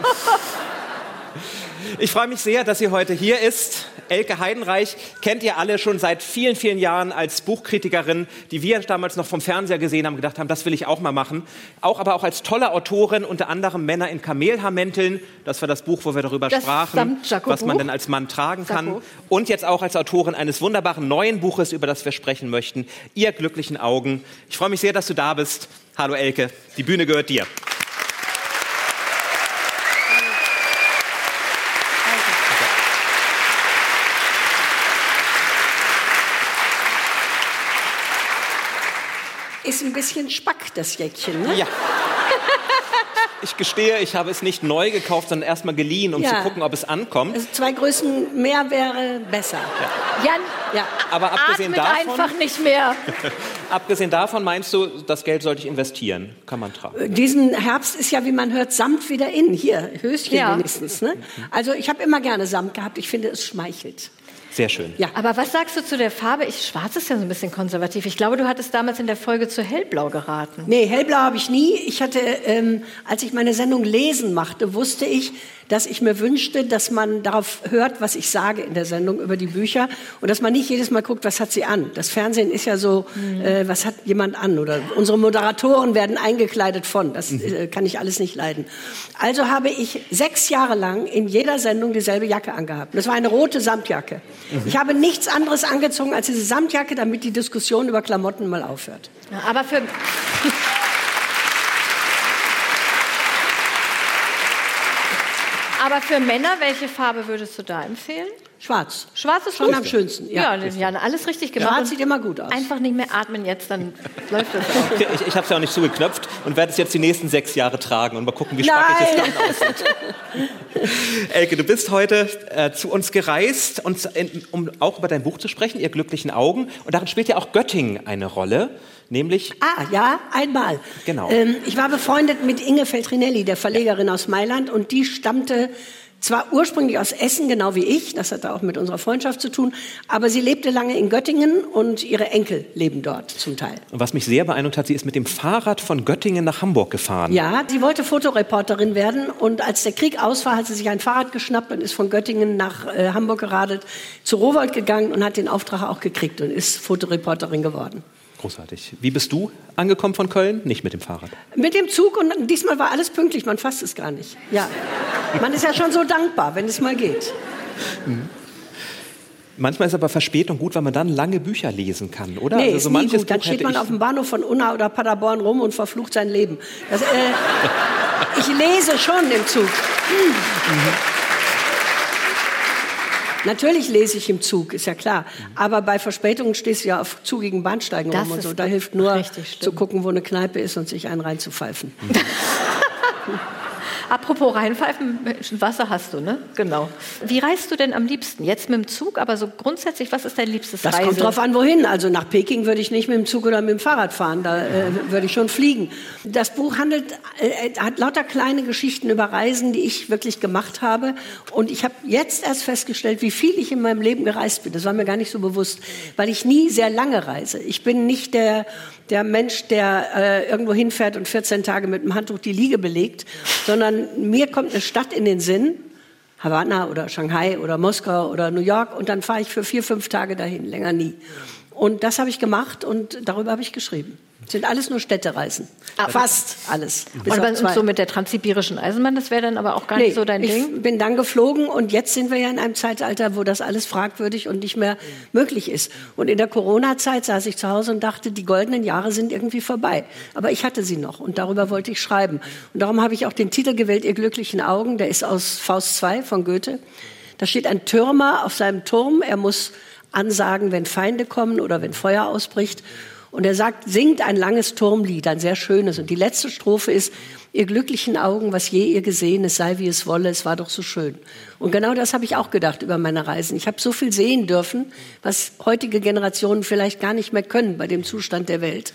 ich freue mich sehr, dass sie heute hier ist. Elke Heidenreich kennt ihr alle schon seit vielen, vielen Jahren als Buchkritikerin, die wir damals noch vom Fernseher gesehen haben, gedacht haben, das will ich auch mal machen. Auch aber auch als tolle Autorin, unter anderem Männer in Kamelhaarmänteln. Das war das Buch, wo wir darüber das sprachen, was man denn als Mann tragen kann. Und jetzt auch als Autorin eines wunderbaren neuen Buches, über das wir sprechen möchten. Ihr glücklichen Augen. Ich freue mich sehr, dass du da bist. Hallo Elke, die Bühne gehört dir. Ist ein bisschen Spack, das Jäckchen, ne? Ja. Ich gestehe, ich habe es nicht neu gekauft, sondern erstmal geliehen, um ja. zu gucken, ob es ankommt. Also zwei Größen mehr wäre besser. Ja. Jan, ja. aber abgesehen davon, einfach nicht mehr. abgesehen davon meinst du, das Geld sollte ich investieren? Kann man tragen. Diesen Herbst ist ja, wie man hört, Samt wieder in. Hier, Höschen ja. wenigstens. Ne? Also ich habe immer gerne Samt gehabt. Ich finde, es schmeichelt. Sehr schön. Ja. Aber was sagst du zu der Farbe? Ich, schwarz ist ja so ein bisschen konservativ. Ich glaube, du hattest damals in der Folge zu hellblau geraten. Nee, hellblau habe ich nie. Ich hatte, ähm, als ich meine Sendung Lesen machte, wusste ich, dass ich mir wünschte, dass man darauf hört, was ich sage in der Sendung über die Bücher und dass man nicht jedes Mal guckt, was hat sie an. Das Fernsehen ist ja so, mhm. äh, was hat jemand an oder unsere Moderatoren werden eingekleidet von. Das mhm. äh, kann ich alles nicht leiden. Also habe ich sechs Jahre lang in jeder Sendung dieselbe Jacke angehabt. Das war eine rote Samtjacke. Mhm. Ich habe nichts anderes angezogen als diese Samtjacke, damit die Diskussion über Klamotten mal aufhört. Ja, aber für Aber für Männer, welche Farbe würdest du da empfehlen? Schwarz. Schwarz ist Schon gut. am schönsten. Ja, Ja. ja, alles richtig gemacht. Schwarz Und sieht immer gut aus. Einfach nicht mehr atmen jetzt, dann läuft das auch. Ich ich habe es ja auch nicht zugeknöpft und werde es jetzt die nächsten sechs Jahre tragen und mal gucken, wie spackig es dann aussieht. Elke, du bist heute äh, zu uns gereist, in, um auch über dein Buch zu sprechen, Ihr glücklichen Augen. Und darin spielt ja auch Göttingen eine Rolle, nämlich Ah, ja, einmal. Genau. Ähm, ich war befreundet mit Inge Feltrinelli, der Verlegerin aus Mailand, und die stammte zwar ursprünglich aus Essen, genau wie ich, das hatte auch mit unserer Freundschaft zu tun, aber sie lebte lange in Göttingen und ihre Enkel leben dort zum Teil. Und was mich sehr beeindruckt hat, sie ist mit dem Fahrrad von Göttingen nach Hamburg gefahren. Ja, sie wollte Fotoreporterin werden und als der Krieg aus war, hat sie sich ein Fahrrad geschnappt und ist von Göttingen nach äh, Hamburg geradelt, zu Rowold gegangen und hat den Auftrag auch gekriegt und ist Fotoreporterin geworden. Großartig. Wie bist du angekommen von Köln? Nicht mit dem Fahrrad. Mit dem Zug und diesmal war alles pünktlich, man fasst es gar nicht. Ja. Man ist ja schon so dankbar, wenn es mal geht. Manchmal ist aber Verspätung gut, weil man dann lange Bücher lesen kann, oder? Nee, Also so nie manches gut. Dann steht man auf dem Bahnhof von Unna oder Paderborn rum und verflucht sein Leben. Das, äh, ich lese schon im Zug. Hm. Natürlich lese ich im Zug, ist ja klar. Aber bei Verspätungen stehst du ja auf zugigen Bahnsteigen Das rum und so. Da hilft nur zu gucken, wo eine Kneipe ist und sich einen reinzupfeifen. Apropos reinpfeifen, Wasser hast du, ne? Genau. Wie reist du denn am liebsten? Jetzt mit dem Zug, aber so grundsätzlich, was ist dein liebstes Das Reise? kommt drauf an, wohin. Also nach Peking würde ich nicht mit dem Zug oder mit dem Fahrrad fahren, da äh, würde ich schon fliegen. Das Buch handelt, äh, hat lauter kleine Geschichten über Reisen, die ich wirklich gemacht habe. Und ich habe jetzt erst festgestellt, wie viel ich in meinem Leben gereist bin. Das war mir gar nicht so bewusst, weil ich nie sehr lange reise. Ich bin nicht der, der Mensch, der äh, irgendwo hinfährt und 14 Tage mit dem Handtuch die Liege belegt, sondern mir kommt eine Stadt in den Sinn, Havanna oder Shanghai oder Moskau oder New York und dann fahre ich für vier, fünf Tage dahin, länger nie. Und das habe ich gemacht und darüber habe ich geschrieben. Sind alles nur Städtereisen. Fast alles. Und, und so mit der transsibirischen Eisenbahn, das wäre dann aber auch gar Nee, nicht so dein ich Ding? bin dann geflogen und jetzt sind wir ja in einem Zeitalter, wo das alles fragwürdig und nicht mehr möglich ist. Und in der Corona-Zeit saß ich zu Hause und dachte, die goldenen Jahre sind irgendwie vorbei. Aber ich hatte sie noch und darüber wollte ich schreiben. Und darum habe ich auch den Titel gewählt, Ihr glücklichen Augen. Der ist aus Faust 2 von Goethe. Da steht ein Türmer auf seinem Turm. Er muss ansagen, wenn Feinde kommen oder wenn Feuer ausbricht. Und er sagt, singt ein langes Turmlied, ein sehr schönes. Und die letzte Strophe ist, ihr glücklichen Augen, was je ihr gesehen, es sei wie es wolle, es war doch so schön. Und genau das habe ich auch gedacht über meine Reisen. Ich habe so viel sehen dürfen, was heutige Generationen vielleicht gar nicht mehr können bei dem Zustand der Welt,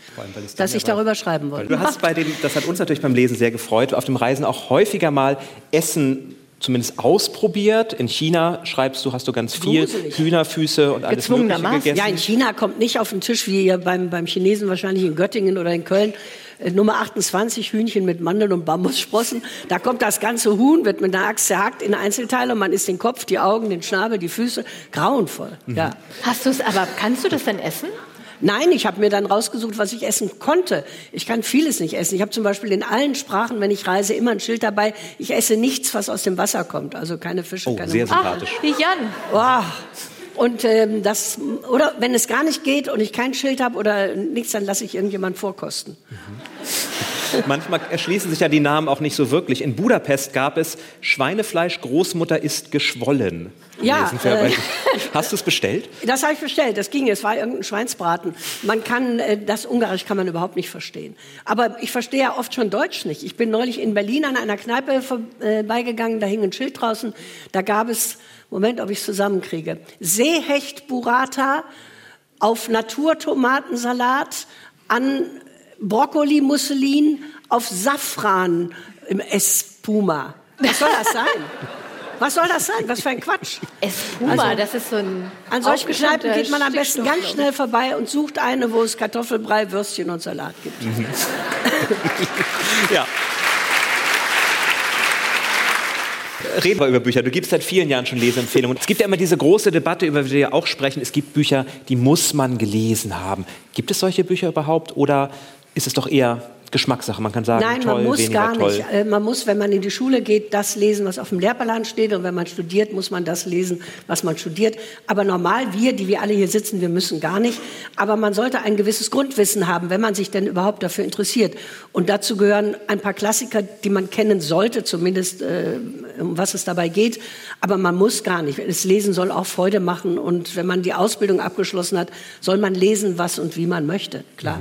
dass ich darüber schreiben wollte. Du hast bei dem, das hat uns natürlich beim Lesen sehr gefreut, auf dem Reisen auch häufiger mal Essen zumindest ausprobiert. In China schreibst du, hast du ganz viel Gruselig. Hühnerfüße und alles Mögliche Gezwungenermaßen. gegessen. Ja, in China kommt nicht auf den Tisch wie hier beim, beim Chinesen wahrscheinlich in Göttingen oder in Köln. äh, Nummer 28, Hühnchen mit Mandeln und Bambussprossen. Da kommt das ganze Huhn, wird mit einer Axt zerhackt in Einzelteile und man isst den Kopf, die Augen, den Schnabel, die Füße. Grauenvoll, ja. Hast du es, aber kannst du das denn essen? Nein, ich habe mir dann rausgesucht, was ich essen konnte. Ich kann vieles nicht essen. Ich habe zum Beispiel in allen Sprachen, wenn ich reise, immer ein Schild dabei. Ich esse nichts, was aus dem Wasser kommt. Also keine Fische, Oh, keine sehr sympathisch. Wie Jan. Oh. Und ähm, das oder wenn es gar nicht geht und ich kein Schild habe oder nichts, dann lasse ich irgendjemand vorkosten. Manchmal erschließen sich ja die Namen auch nicht so wirklich. In Budapest gab es Schweinefleisch, Großmutter ist geschwollen. Ja, äh. Hast du es bestellt? Das habe ich bestellt. Das ging. Es war irgendein Schweinsbraten. Man kann äh, das Ungarisch kann man überhaupt nicht verstehen. Aber ich verstehe ja oft schon Deutsch nicht. Ich bin neulich in Berlin an einer Kneipe vorbeigegangen. Da hing ein Schild draußen. Da gab es Moment, ob ich es zusammenkriege. Seehecht Burrata auf Naturtomatensalat an Brokkoli-Musselin auf Safran im Espuma. Was soll das sein? Was soll das sein? Was für ein Quatsch. Espuma, Also, das ist so ein An solchen Kneipen geht man am besten ganz schnell vorbei und sucht eine, wo es Kartoffelbrei, Würstchen und Salat gibt. Ja. Reden wir über Bücher. Du gibst seit vielen Jahren schon Leseempfehlungen. Es gibt ja immer diese große Debatte, über die wir auch sprechen. Es gibt Bücher, die muss man gelesen haben. Gibt es solche Bücher überhaupt oder ist es doch eher Geschmackssache. Man kann sagen, Nein, toll, man muss gar nicht. Äh, Man muss, wenn man in die Schule geht, das lesen, was auf dem Lehrplan steht. Und wenn man studiert, muss man das lesen, was man studiert. Aber normal, wir, die wir alle hier sitzen, wir müssen gar nicht. Aber man sollte ein gewisses Grundwissen haben, wenn man sich denn überhaupt dafür interessiert. Und dazu gehören ein paar Klassiker, die man kennen sollte, zumindest äh, um was es dabei geht. Aber man muss gar nicht. Das Lesen soll auch Freude machen. Und wenn man die Ausbildung abgeschlossen hat, soll man lesen, was und wie man möchte. Klar.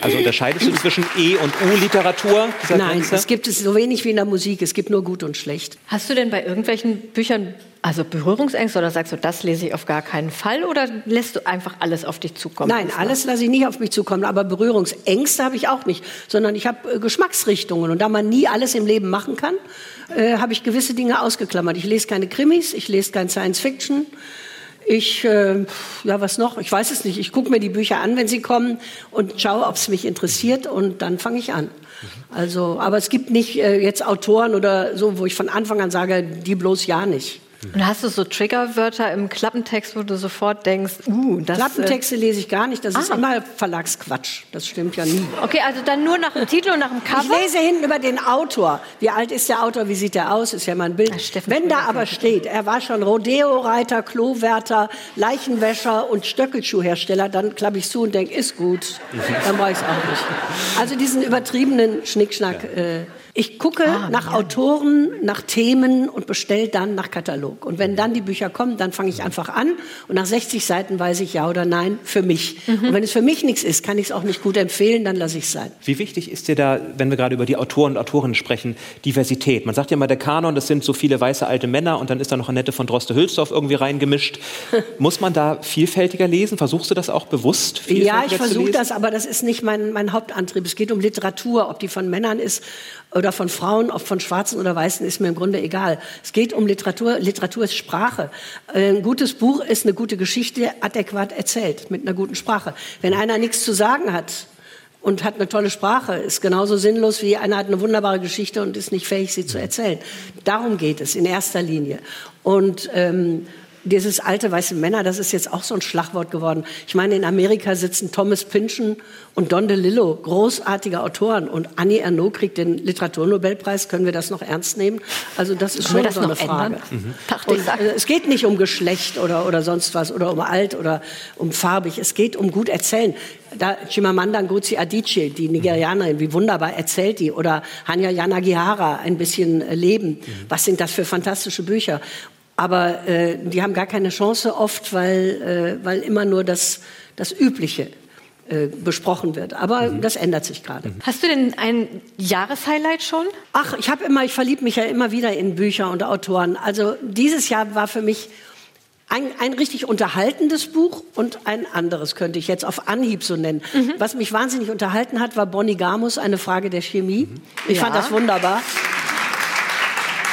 Also unterscheidest du zwischen E- und U-Literatur? Nein, Grenze? es gibt es so wenig wie in der Musik. Es gibt nur gut und schlecht. Hast du denn bei irgendwelchen Büchern also Berührungsängste oder sagst du, das lese ich auf gar keinen Fall oder lässt du einfach alles auf dich zukommen? Nein, alles lasse ich nicht auf mich zukommen, aber Berührungsängste habe ich auch nicht, sondern ich habe äh, Geschmacksrichtungen und da man nie alles im Leben machen kann, äh, habe ich gewisse Dinge ausgeklammert. Ich lese keine Krimis, ich lese kein Science Fiction. Ich, äh, ja, was noch? Ich weiß es nicht. Ich gucke mir die Bücher an, wenn sie kommen und schaue, ob es mich interessiert und dann fange ich an. Also, aber es gibt nicht äh, jetzt Autoren oder so, wo ich von Anfang an sage, die bloß ja nicht. Und hast du so Triggerwörter im Klappentext, wo du sofort denkst, uh, das... Klappentexte lese ich gar nicht, das ist Ah. immer Verlagsquatsch. Das stimmt ja nie. Äh, okay, also dann nur nach dem Titel und nach dem Ich Cover? lese hinten über den Autor. Wie alt ist der Autor? Wie sieht er aus? Ist ja mal ein Bild. Steffen Wenn da aber steht, er war schon Rodeo-Reiter, Klowärter, Leichenwäscher und Stöckelschuhhersteller, dann klappe ich zu und denke, ist gut. Dann brauche ich es auch nicht. Also diesen übertriebenen Schnickschnack. Äh, ich gucke Ah, nach Autoren, nach Themen und bestelle dann nach Katalog. Und wenn dann die Bücher kommen, dann fange ich einfach an und nach 60 Seiten weiß ich ja oder nein für mich. Mhm. Und wenn es für mich nichts ist, kann ich es auch nicht gut empfehlen, dann lasse ich es sein. Wie wichtig ist dir da, wenn wir gerade über die Autoren und Autorinnen sprechen, Diversität? Man sagt ja mal, der Kanon, das sind so viele weiße alte Männer und dann ist da noch Annette von Droste-Hülsdorf irgendwie reingemischt. Muss man da vielfältiger lesen? Versuchst du das auch bewusst? Ja, ich versuche das, aber das ist nicht mein, mein Hauptantrieb. Es geht um Literatur, ob die von Männern ist oder von Frauen, ob von Schwarzen oder Weißen, ist mir im Grunde egal. Es geht um Literatur. Literatur ist Sprache. Äh, Ein gutes Buch ist eine gute Geschichte, adäquat erzählt, mit einer guten Sprache. Wenn einer nichts zu sagen hat, und hat eine tolle Sprache, ist genauso sinnlos wie einer hat eine wunderbare Geschichte und ist nicht fähig, sie zu erzählen. Darum geht es in erster Linie. Und ähm, dieses alte weiße Männer, das ist jetzt auch so ein Schlagwort geworden. Ich meine, in Amerika sitzen Thomas Pynchon und Don DeLillo, großartige Autoren. Und Annie Ernaux kriegt den Literaturnobelpreis. Können wir das noch ernst nehmen? Also das ist Können schon so eine? Frage. Mhm. Und, äh, es geht nicht um Geschlecht oder, oder sonst was oder um alt oder um farbig. Es geht um gut erzählen. Da Chimamanda Ngozi Adichie, die Nigerianerin, wie wunderbar erzählt die. Oder Hanya Yanagihara, ein bisschen äh, Leben. Was sind das für fantastische Bücher? Aber äh, die haben gar keine Chance oft, weil, äh, weil immer nur das, das Übliche äh, besprochen wird. Aber das ändert sich gerade. Hast du denn ein Jahreshighlight schon? Ach, ich habe immer, ich verliebe mich ja immer wieder in Bücher und Autoren. Also dieses Jahr war für mich ein, ein richtig unterhaltendes Buch und ein anderes könnte ich jetzt auf Anhieb so nennen. Was mich wahnsinnig unterhalten hat, war Bonnie Gamus, eine Frage der Chemie. Ich fand Ja. das wunderbar.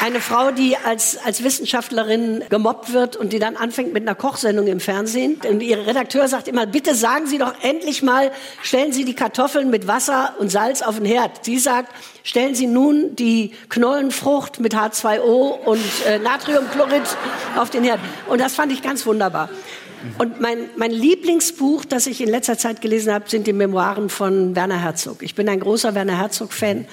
Eine Frau, die als, als Wissenschaftlerin gemobbt wird und die dann anfängt mit einer Kochsendung im Fernsehen. Und ihr Redakteur sagt immer, bitte sagen Sie doch endlich mal, stellen Sie die Kartoffeln mit Wasser und Salz auf den Herd. Sie sagt, stellen Sie nun die Knollenfrucht mit H2O und äh, Natriumchlorid auf den Herd. Und das fand ich ganz wunderbar. Und mein, mein Lieblingsbuch, das ich in letzter Zeit gelesen habe, sind die Memoiren von Werner Herzog. Ich bin ein großer Werner Herzog-Fan.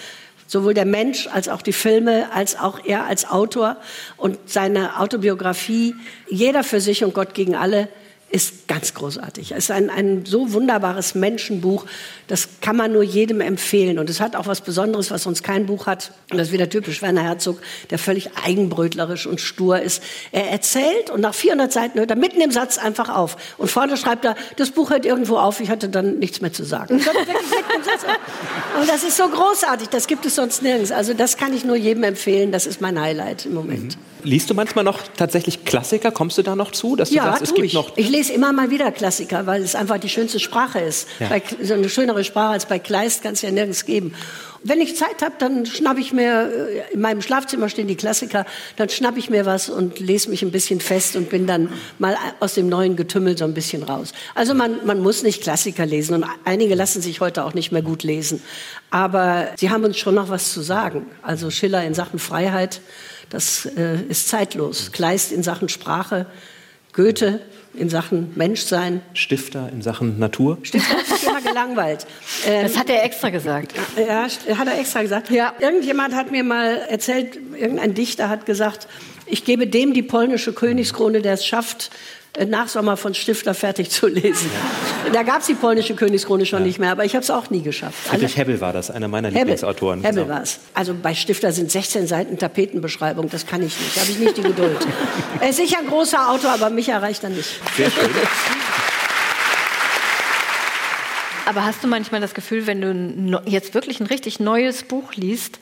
Sowohl der Mensch als auch die Filme, als auch er als Autor und seine Autobiografie, jeder für sich und Gott gegen alle, ist ganz großartig. Es ist ein, ein so wunderbares Menschenbuch, das kann man nur jedem empfehlen. Und es hat auch was Besonderes, was sonst kein Buch hat. Und das ist wieder typisch Werner Herzog, der völlig eigenbrötlerisch und stur ist. Er erzählt und nach 400 Seiten hört er mitten im Satz einfach auf. Und vorne schreibt er, das Buch hört irgendwo auf, ich hatte dann nichts mehr zu sagen. Und das ist so großartig, das gibt es sonst nirgends. Also das kann ich nur jedem empfehlen, das ist mein Highlight im Moment. Liest du manchmal noch tatsächlich Klassiker? Kommst du da noch zu, dass du Ja, sagst, es gibt ich. noch ich lese immer mal wieder Klassiker, weil es einfach die schönste Sprache ist. Ja. Bei, so eine schönere Sprache als bei Kleist kann es ja nirgends geben. Wenn ich Zeit habe, dann schnapp ich mir, äh, in meinem Schlafzimmer stehen die Klassiker, dann schnapp ich mir was und lese mich ein bisschen fest und bin dann mal aus dem neuen Getümmel so ein bisschen raus. Also man, man muss nicht Klassiker lesen und einige lassen sich heute auch nicht mehr gut lesen. Aber sie haben uns schon noch was zu sagen. Also Schiller in Sachen Freiheit, das äh, ist zeitlos. Kleist in Sachen Sprache, Goethe in Sachen Menschsein. Stifter in Sachen Natur. Stifter hat sich immer gelangweilt. Ähm, Das hat er extra gesagt. ja, hat er extra gesagt. Ja. Irgendjemand hat mir mal erzählt, irgendein Dichter hat gesagt, ich gebe dem die polnische Königskrone, der es schafft, äh, nach Sommer von Stifter fertig zu lesen. Da gab es die polnische Königskrone schon nicht mehr, aber ich habe es auch nie geschafft. Friedrich Hebbel war das, einer meiner Hebbel, Lieblingsautoren. Hebbel Genau. war es. Also bei Stifter sind 16 Seiten Tapetenbeschreibung, das kann ich nicht, da habe ich nicht die Geduld. er ist sicher ein großer Autor, aber mich erreicht er nicht. Sehr schön. Aber hast du manchmal das Gefühl, wenn du jetzt wirklich ein richtig neues Buch liest,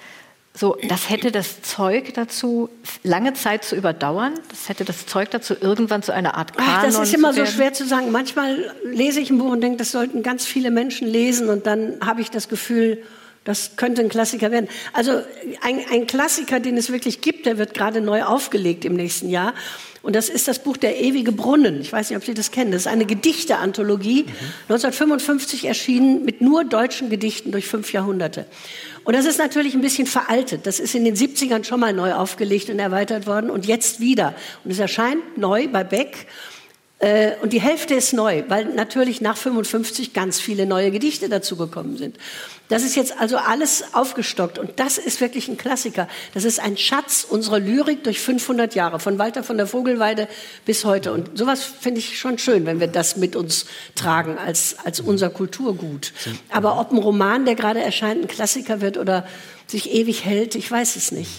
so, das hätte das Zeug dazu, lange Zeit zu überdauern? Das hätte das Zeug dazu, irgendwann zu einer Art Kanon Ach, das ist immer so schwer zu sagen. Manchmal lese ich ein Buch und denke, das sollten ganz viele Menschen lesen und dann habe ich das Gefühl, das könnte ein Klassiker werden. Also ein, ein Klassiker, den es wirklich gibt, der wird gerade neu aufgelegt im nächsten Jahr. Und das ist das Buch Der ewige Brunnen. Ich weiß nicht, ob Sie das kennen. Das ist eine Gedichteanthologie, 1955 erschienen mit nur deutschen Gedichten durch fünf Jahrhunderte. Und das ist natürlich ein bisschen veraltet. Das ist in den 70ern schon mal neu aufgelegt und erweitert worden und jetzt wieder. Und es erscheint neu bei Beck. Äh, Und die Hälfte ist neu, weil natürlich nach 55 ganz viele neue Gedichte dazugekommen sind. Das ist jetzt also alles aufgestockt und das ist wirklich ein Klassiker. Das ist ein Schatz unserer Lyrik durch 500 Jahre, von Walter von der Vogelweide bis heute. Und sowas finde ich schon schön, wenn wir das mit uns tragen als, als unser Kulturgut. Aber ob ein Roman, der gerade erscheint, ein Klassiker wird oder sich ewig hält, ich weiß es nicht.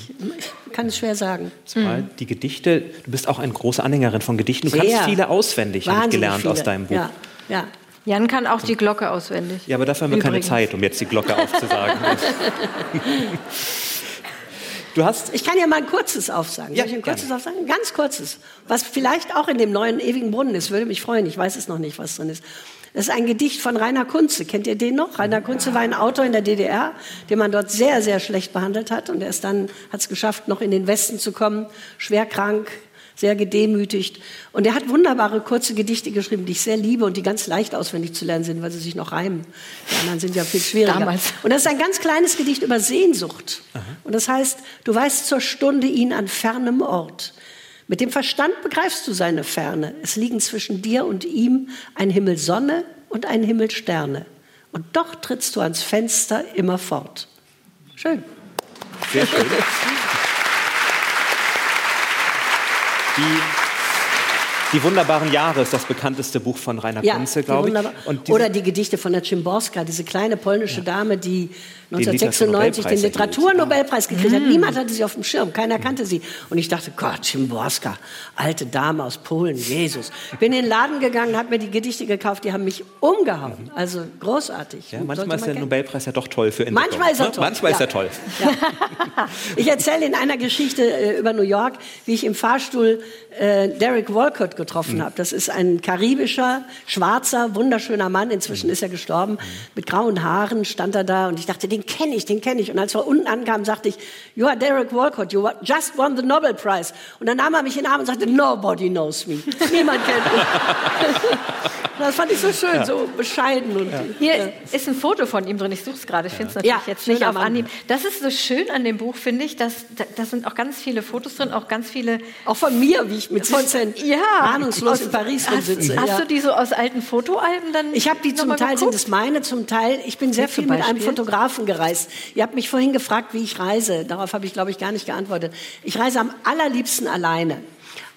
Ich kann es schwer sagen. Mal die Gedichte, du bist auch eine große Anhängerin von Gedichten. Du Sehr. kannst viele auswendig, habe ich gelernt aus viele. deinem Buch. Ja, ja. Jan kann auch die Glocke auswendig. Ja, aber dafür haben wir keine Übrigens. Zeit, um jetzt die Glocke aufzusagen. du hast Ich kann ja mal ein kurzes aufsagen. Ja, Soll ich ein gerne. kurzes aufsagen? Ein Ganz kurzes. Was vielleicht auch in dem neuen ewigen Brunnen ist, würde mich freuen. Ich weiß es noch nicht, was drin ist. Das ist ein Gedicht von Rainer Kunze. Kennt ihr den noch? Rainer Kunze war ein Autor in der DDR, den man dort sehr, sehr schlecht behandelt hat. Und er ist dann, hat es geschafft, noch in den Westen zu kommen, schwer krank, sehr gedemütigt. Und er hat wunderbare kurze Gedichte geschrieben, die ich sehr liebe und die ganz leicht auswendig zu lernen sind, weil sie sich noch reimen. Die anderen sind ja viel schwieriger. Damals. Und das ist ein ganz kleines Gedicht über Sehnsucht. Und das heißt, du weißt zur Stunde ihn an fernem Ort. Mit dem Verstand begreifst du seine Ferne. Es liegen zwischen dir und ihm ein Himmel Sonne und ein Himmel Sterne. Und doch trittst du ans Fenster immer fort. Schön. sehr schön. Die, die wunderbaren Jahre ist das bekannteste Buch von Rainer Kunze, die glaube ich. diese- Oder die Gedichte von der Chimborska, diese kleine polnische Dame, die 1996 den. Literaturnobelpreis gekriegt Mm. hat. Niemand hatte sie auf dem Schirm, keiner kannte sie. Und ich dachte, Gott, Chimborska, alte Dame aus Polen, Jesus. Bin in den Laden gegangen, habe mir die Gedichte gekauft, die haben mich umgehauen. Also großartig. ja, manchmal man ist der kennen. Nobelpreis ja doch toll für Entdeckung. Manchmal ist er ne? toll. Manchmal ist Ja. er toll. Ich erzähle in einer Geschichte äh, über New York, wie ich im Fahrstuhl äh, Derek Walcott getroffen Mhm. habe. Das ist ein karibischer, schwarzer, wunderschöner Mann. Inzwischen Mhm. ist er gestorben. Mit grauen Haaren stand er da und ich dachte, den kenne ich, den kenne ich. Und als wir unten ankamen, sagte ich, you are Derek Walcott, you just won the Nobel Prize. Und dann nahm er mich in den Arm und sagte, nobody knows me. Niemand kennt mich. das fand ich so schön, so bescheiden. Und, Hier äh, ist ein Foto von ihm drin. Ich suche es gerade. Ich finde es natürlich Ja, jetzt nicht auf. Anhieb. Das ist so schön an dem Buch, finde ich. Dass, da, da sind auch ganz viele Fotos drin, auch ganz viele. auch von mir, wie ich mit 17 Ja, ahnungslos aus- in Paris hast, rumsitze. Hast ja. du die so aus alten Fotoalben dann? Ich habe die zum Teil, sind geguckt? es meine, zum Teil, ich bin sehr viel mit einem? Fotografen gereist. Ihr habt mich vorhin gefragt, wie ich reise. Darauf habe ich, glaube ich, gar nicht geantwortet. Ich reise am allerliebsten alleine.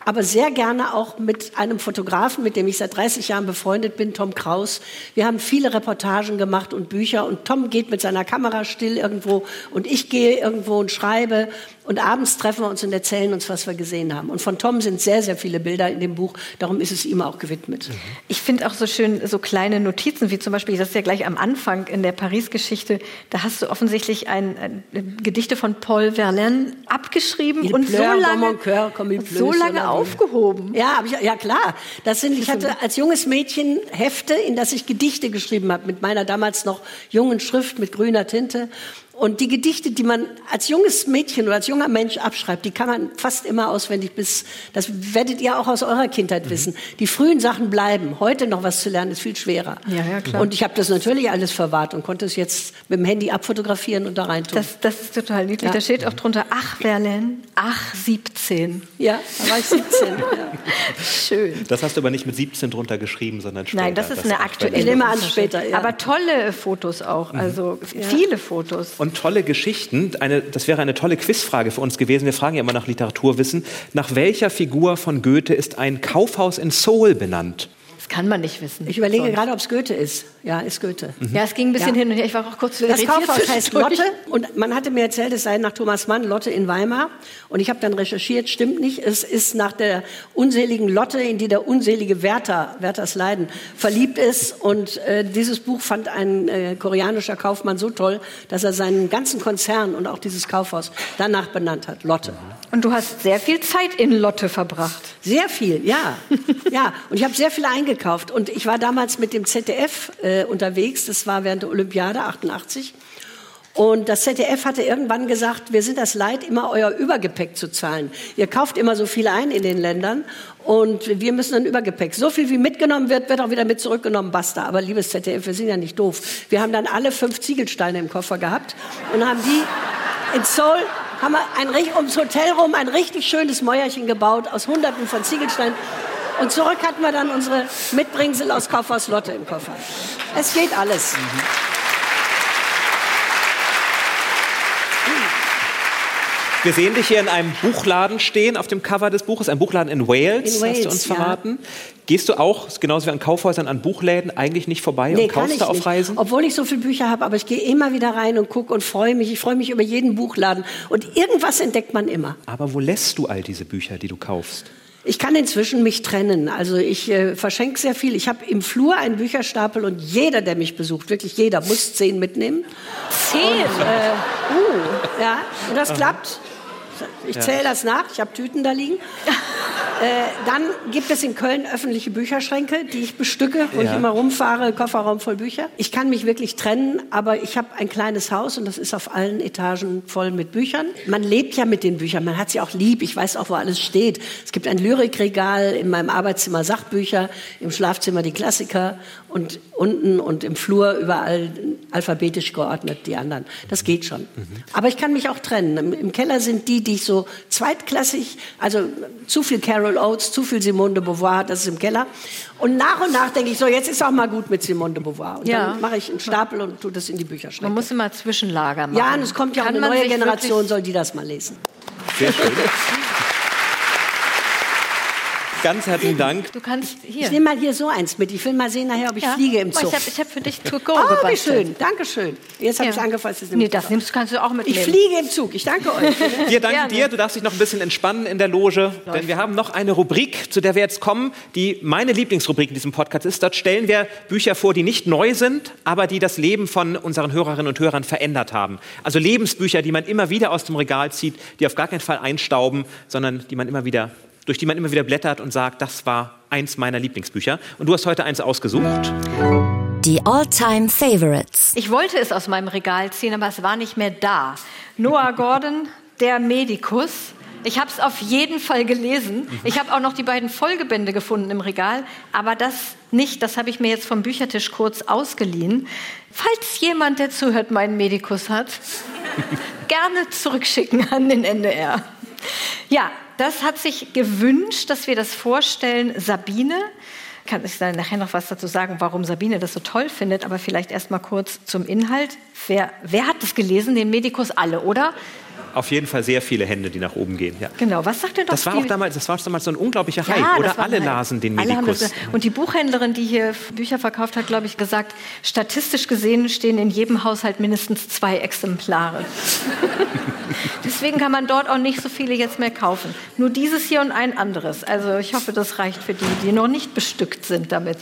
Aber sehr gerne auch mit einem Fotografen, mit dem ich seit 30 Jahren befreundet bin, Tom Kraus. Wir haben viele Reportagen gemacht und Bücher und Tom geht mit seiner Kamera still irgendwo und ich gehe irgendwo und schreibe und abends treffen wir uns und erzählen uns, was wir gesehen haben. Und von Tom sind sehr, sehr viele Bilder in dem Buch, darum ist es ihm auch gewidmet. Ich finde auch so schön so kleine Notizen, wie zum Beispiel, das ist ja gleich am Anfang in der Paris-Geschichte, da hast du offensichtlich ein, ein Gedichte von Paul Verlaine abgeschrieben Il und so lange, so lange aufgehoben. Ja, ich, ja klar. Das sind, ich hatte als junges Mädchen Hefte, in das ich Gedichte geschrieben habe, mit meiner damals noch jungen Schrift, mit grüner Tinte. Und die Gedichte, die man als junges Mädchen oder als junger Mensch abschreibt, die kann man fast immer auswendig bis, das werdet ihr auch aus eurer Kindheit mhm. wissen. Die frühen Sachen bleiben. Heute noch was zu lernen ist viel schwerer. Ja, ja, klar. Und ich habe das natürlich alles verwahrt und konnte es jetzt mit dem Handy abfotografieren und da rein tun. Das, das ist total niedlich. Ja. Da steht auch drunter, ach Berlin, ach 17. Ja, da war ich 17. ja. Schön. Das hast du aber nicht mit 17 drunter geschrieben, sondern später. Nein, das ist das eine aktuelle. Ich nehme an später, ja. Aber tolle Fotos auch, mhm. also viele Fotos und tolle Geschichten. Eine, das wäre eine tolle Quizfrage für uns gewesen. Wir fragen ja immer nach Literaturwissen. Nach welcher Figur von Goethe ist ein Kaufhaus in Seoul benannt? Das kann man nicht wissen. Ich überlege Sonst. gerade, ob es Goethe ist. Ja, ist Goethe. Mhm. Ja, es ging ein bisschen ja. hin und her. Ich war auch kurz Das Kaufhaus heißt Lotte und man hatte mir erzählt, es sei nach Thomas Mann, Lotte in Weimar. Und ich habe dann recherchiert, stimmt nicht. Es ist nach der unseligen Lotte, in die der unselige Werther, Werthers Leiden, verliebt ist. Und äh, dieses Buch fand ein äh, koreanischer Kaufmann so toll, dass er seinen ganzen Konzern und auch dieses Kaufhaus danach benannt hat, Lotte. Und du hast sehr viel Zeit in Lotte verbracht. Sehr viel, ja. ja. Und ich habe sehr viel eingekauft eingekauft. Und ich war damals mit dem ZDF äh, unterwegs, das war während der Olympiade 88. Und das ZDF hatte irgendwann gesagt, wir sind das leid, immer euer Übergepäck zu zahlen. Ihr kauft immer so viel ein in den Ländern und wir müssen ein Übergepäck. So viel wie mitgenommen wird, wird auch wieder mit zurückgenommen, basta. Aber liebes ZDF, wir sind ja nicht doof. Wir haben dann alle fünf Ziegelsteine im Koffer gehabt und haben die in Seoul haben wir ein, ums Hotel rum ein richtig schönes Mäuerchen gebaut aus hunderten von Ziegelsteinen. Und zurück hatten wir dann unsere Mitbringsel aus Kaufhaus Lotte im Koffer. Es geht alles. Wir sehen dich hier in einem Buchladen stehen auf dem Cover des Buches, ein Buchladen in Wales, in Wales hast du uns verraten. Ja. Gehst du auch, genauso wie an Kaufhäusern, an Buchläden eigentlich nicht vorbei nee, und kaufst da auf Reisen? Obwohl ich so viele Bücher habe, aber ich gehe immer wieder rein und gucke und freue mich. Ich freue mich über jeden Buchladen und irgendwas entdeckt man immer. Aber wo lässt du all diese Bücher, die du kaufst? Ich kann inzwischen mich trennen. Also ich äh, verschenke sehr viel. Ich habe im Flur einen Bücherstapel und jeder, der mich besucht, wirklich jeder, muss zehn mitnehmen. Zehn? Und, äh, uh, ja, und das klappt. Ich zähle das nach. Ich habe Tüten da liegen. Äh, dann gibt es in Köln öffentliche Bücherschränke, die ich bestücke, wo ja. ich immer rumfahre, Kofferraum voll Bücher. Ich kann mich wirklich trennen, aber ich habe ein kleines Haus und das ist auf allen Etagen voll mit Büchern. Man lebt ja mit den Büchern, man hat sie auch lieb. Ich weiß auch, wo alles steht. Es gibt ein Lyrikregal, in meinem Arbeitszimmer Sachbücher, im Schlafzimmer die Klassiker und unten und im Flur überall alphabetisch geordnet die anderen. Das geht schon. Mhm. Aber ich kann mich auch trennen. Im Keller sind die, die ich so zweitklassig, also zu viel Carol Oates, zu viel Simone de Beauvoir, das ist im Keller. Und nach und nach denke ich so, jetzt ist auch mal gut mit Simone de Beauvoir. Und ja. dann mache ich einen Stapel und tue das in die Bücherschränke. Man muss immer Zwischenlager machen. Ja, und es kommt ja auch eine neue Generation, soll die das mal lesen. Sehr schön. Ganz herzlichen Dank. Du kannst hier. Ich nehme mal hier so eins mit. Ich will mal sehen nachher, ob ich ja. fliege im Zug. Ich habe hab für dich to go Oh, wie schön. Dankeschön. Jetzt habe ja. ich angefasst. Das nee, das nimmst, kannst du auch mitnehmen. Ich fliege im Zug. Ich danke euch. Wir danken Gerne. dir. Du darfst dich noch ein bisschen entspannen in der Loge. Läuft. Denn wir haben noch eine Rubrik, zu der wir jetzt kommen, die meine Lieblingsrubrik in diesem Podcast ist. Dort stellen wir Bücher vor, die nicht neu sind, aber die das Leben von unseren Hörerinnen und Hörern verändert haben. Also Lebensbücher, die man immer wieder aus dem Regal zieht, die auf gar keinen Fall einstauben, sondern die man immer wieder durch die man immer wieder blättert und sagt, das war eins meiner Lieblingsbücher. Und du hast heute eins ausgesucht. Die All-Time Favorites. Ich wollte es aus meinem Regal ziehen, aber es war nicht mehr da. Noah Gordon, der Medikus. Ich habe es auf jeden Fall gelesen. Ich habe auch noch die beiden Folgebände gefunden im Regal, aber das nicht. Das habe ich mir jetzt vom Büchertisch kurz ausgeliehen. Falls jemand, der zuhört, meinen Medikus hat, gerne zurückschicken an den NDR. Ja, das hat sich gewünscht, dass wir das vorstellen. Sabine, kann ich dann nachher noch was dazu sagen, warum Sabine das so toll findet, aber vielleicht erst mal kurz zum Inhalt. Wer, wer hat das gelesen? Den Medikus alle, oder? Auf jeden Fall sehr viele Hände, die nach oben gehen. Ja. Genau, was sagt denn doch das war auch damals, Das war damals so ein unglaublicher Hype, ja, oder? Alle lasen den Medikus. Und die Buchhändlerin, die hier Bücher verkauft hat, glaube ich, gesagt, statistisch gesehen stehen in jedem Haushalt mindestens zwei Exemplare. Deswegen kann man dort auch nicht so viele jetzt mehr kaufen. Nur dieses hier und ein anderes. Also ich hoffe, das reicht für die, die noch nicht bestückt sind damit.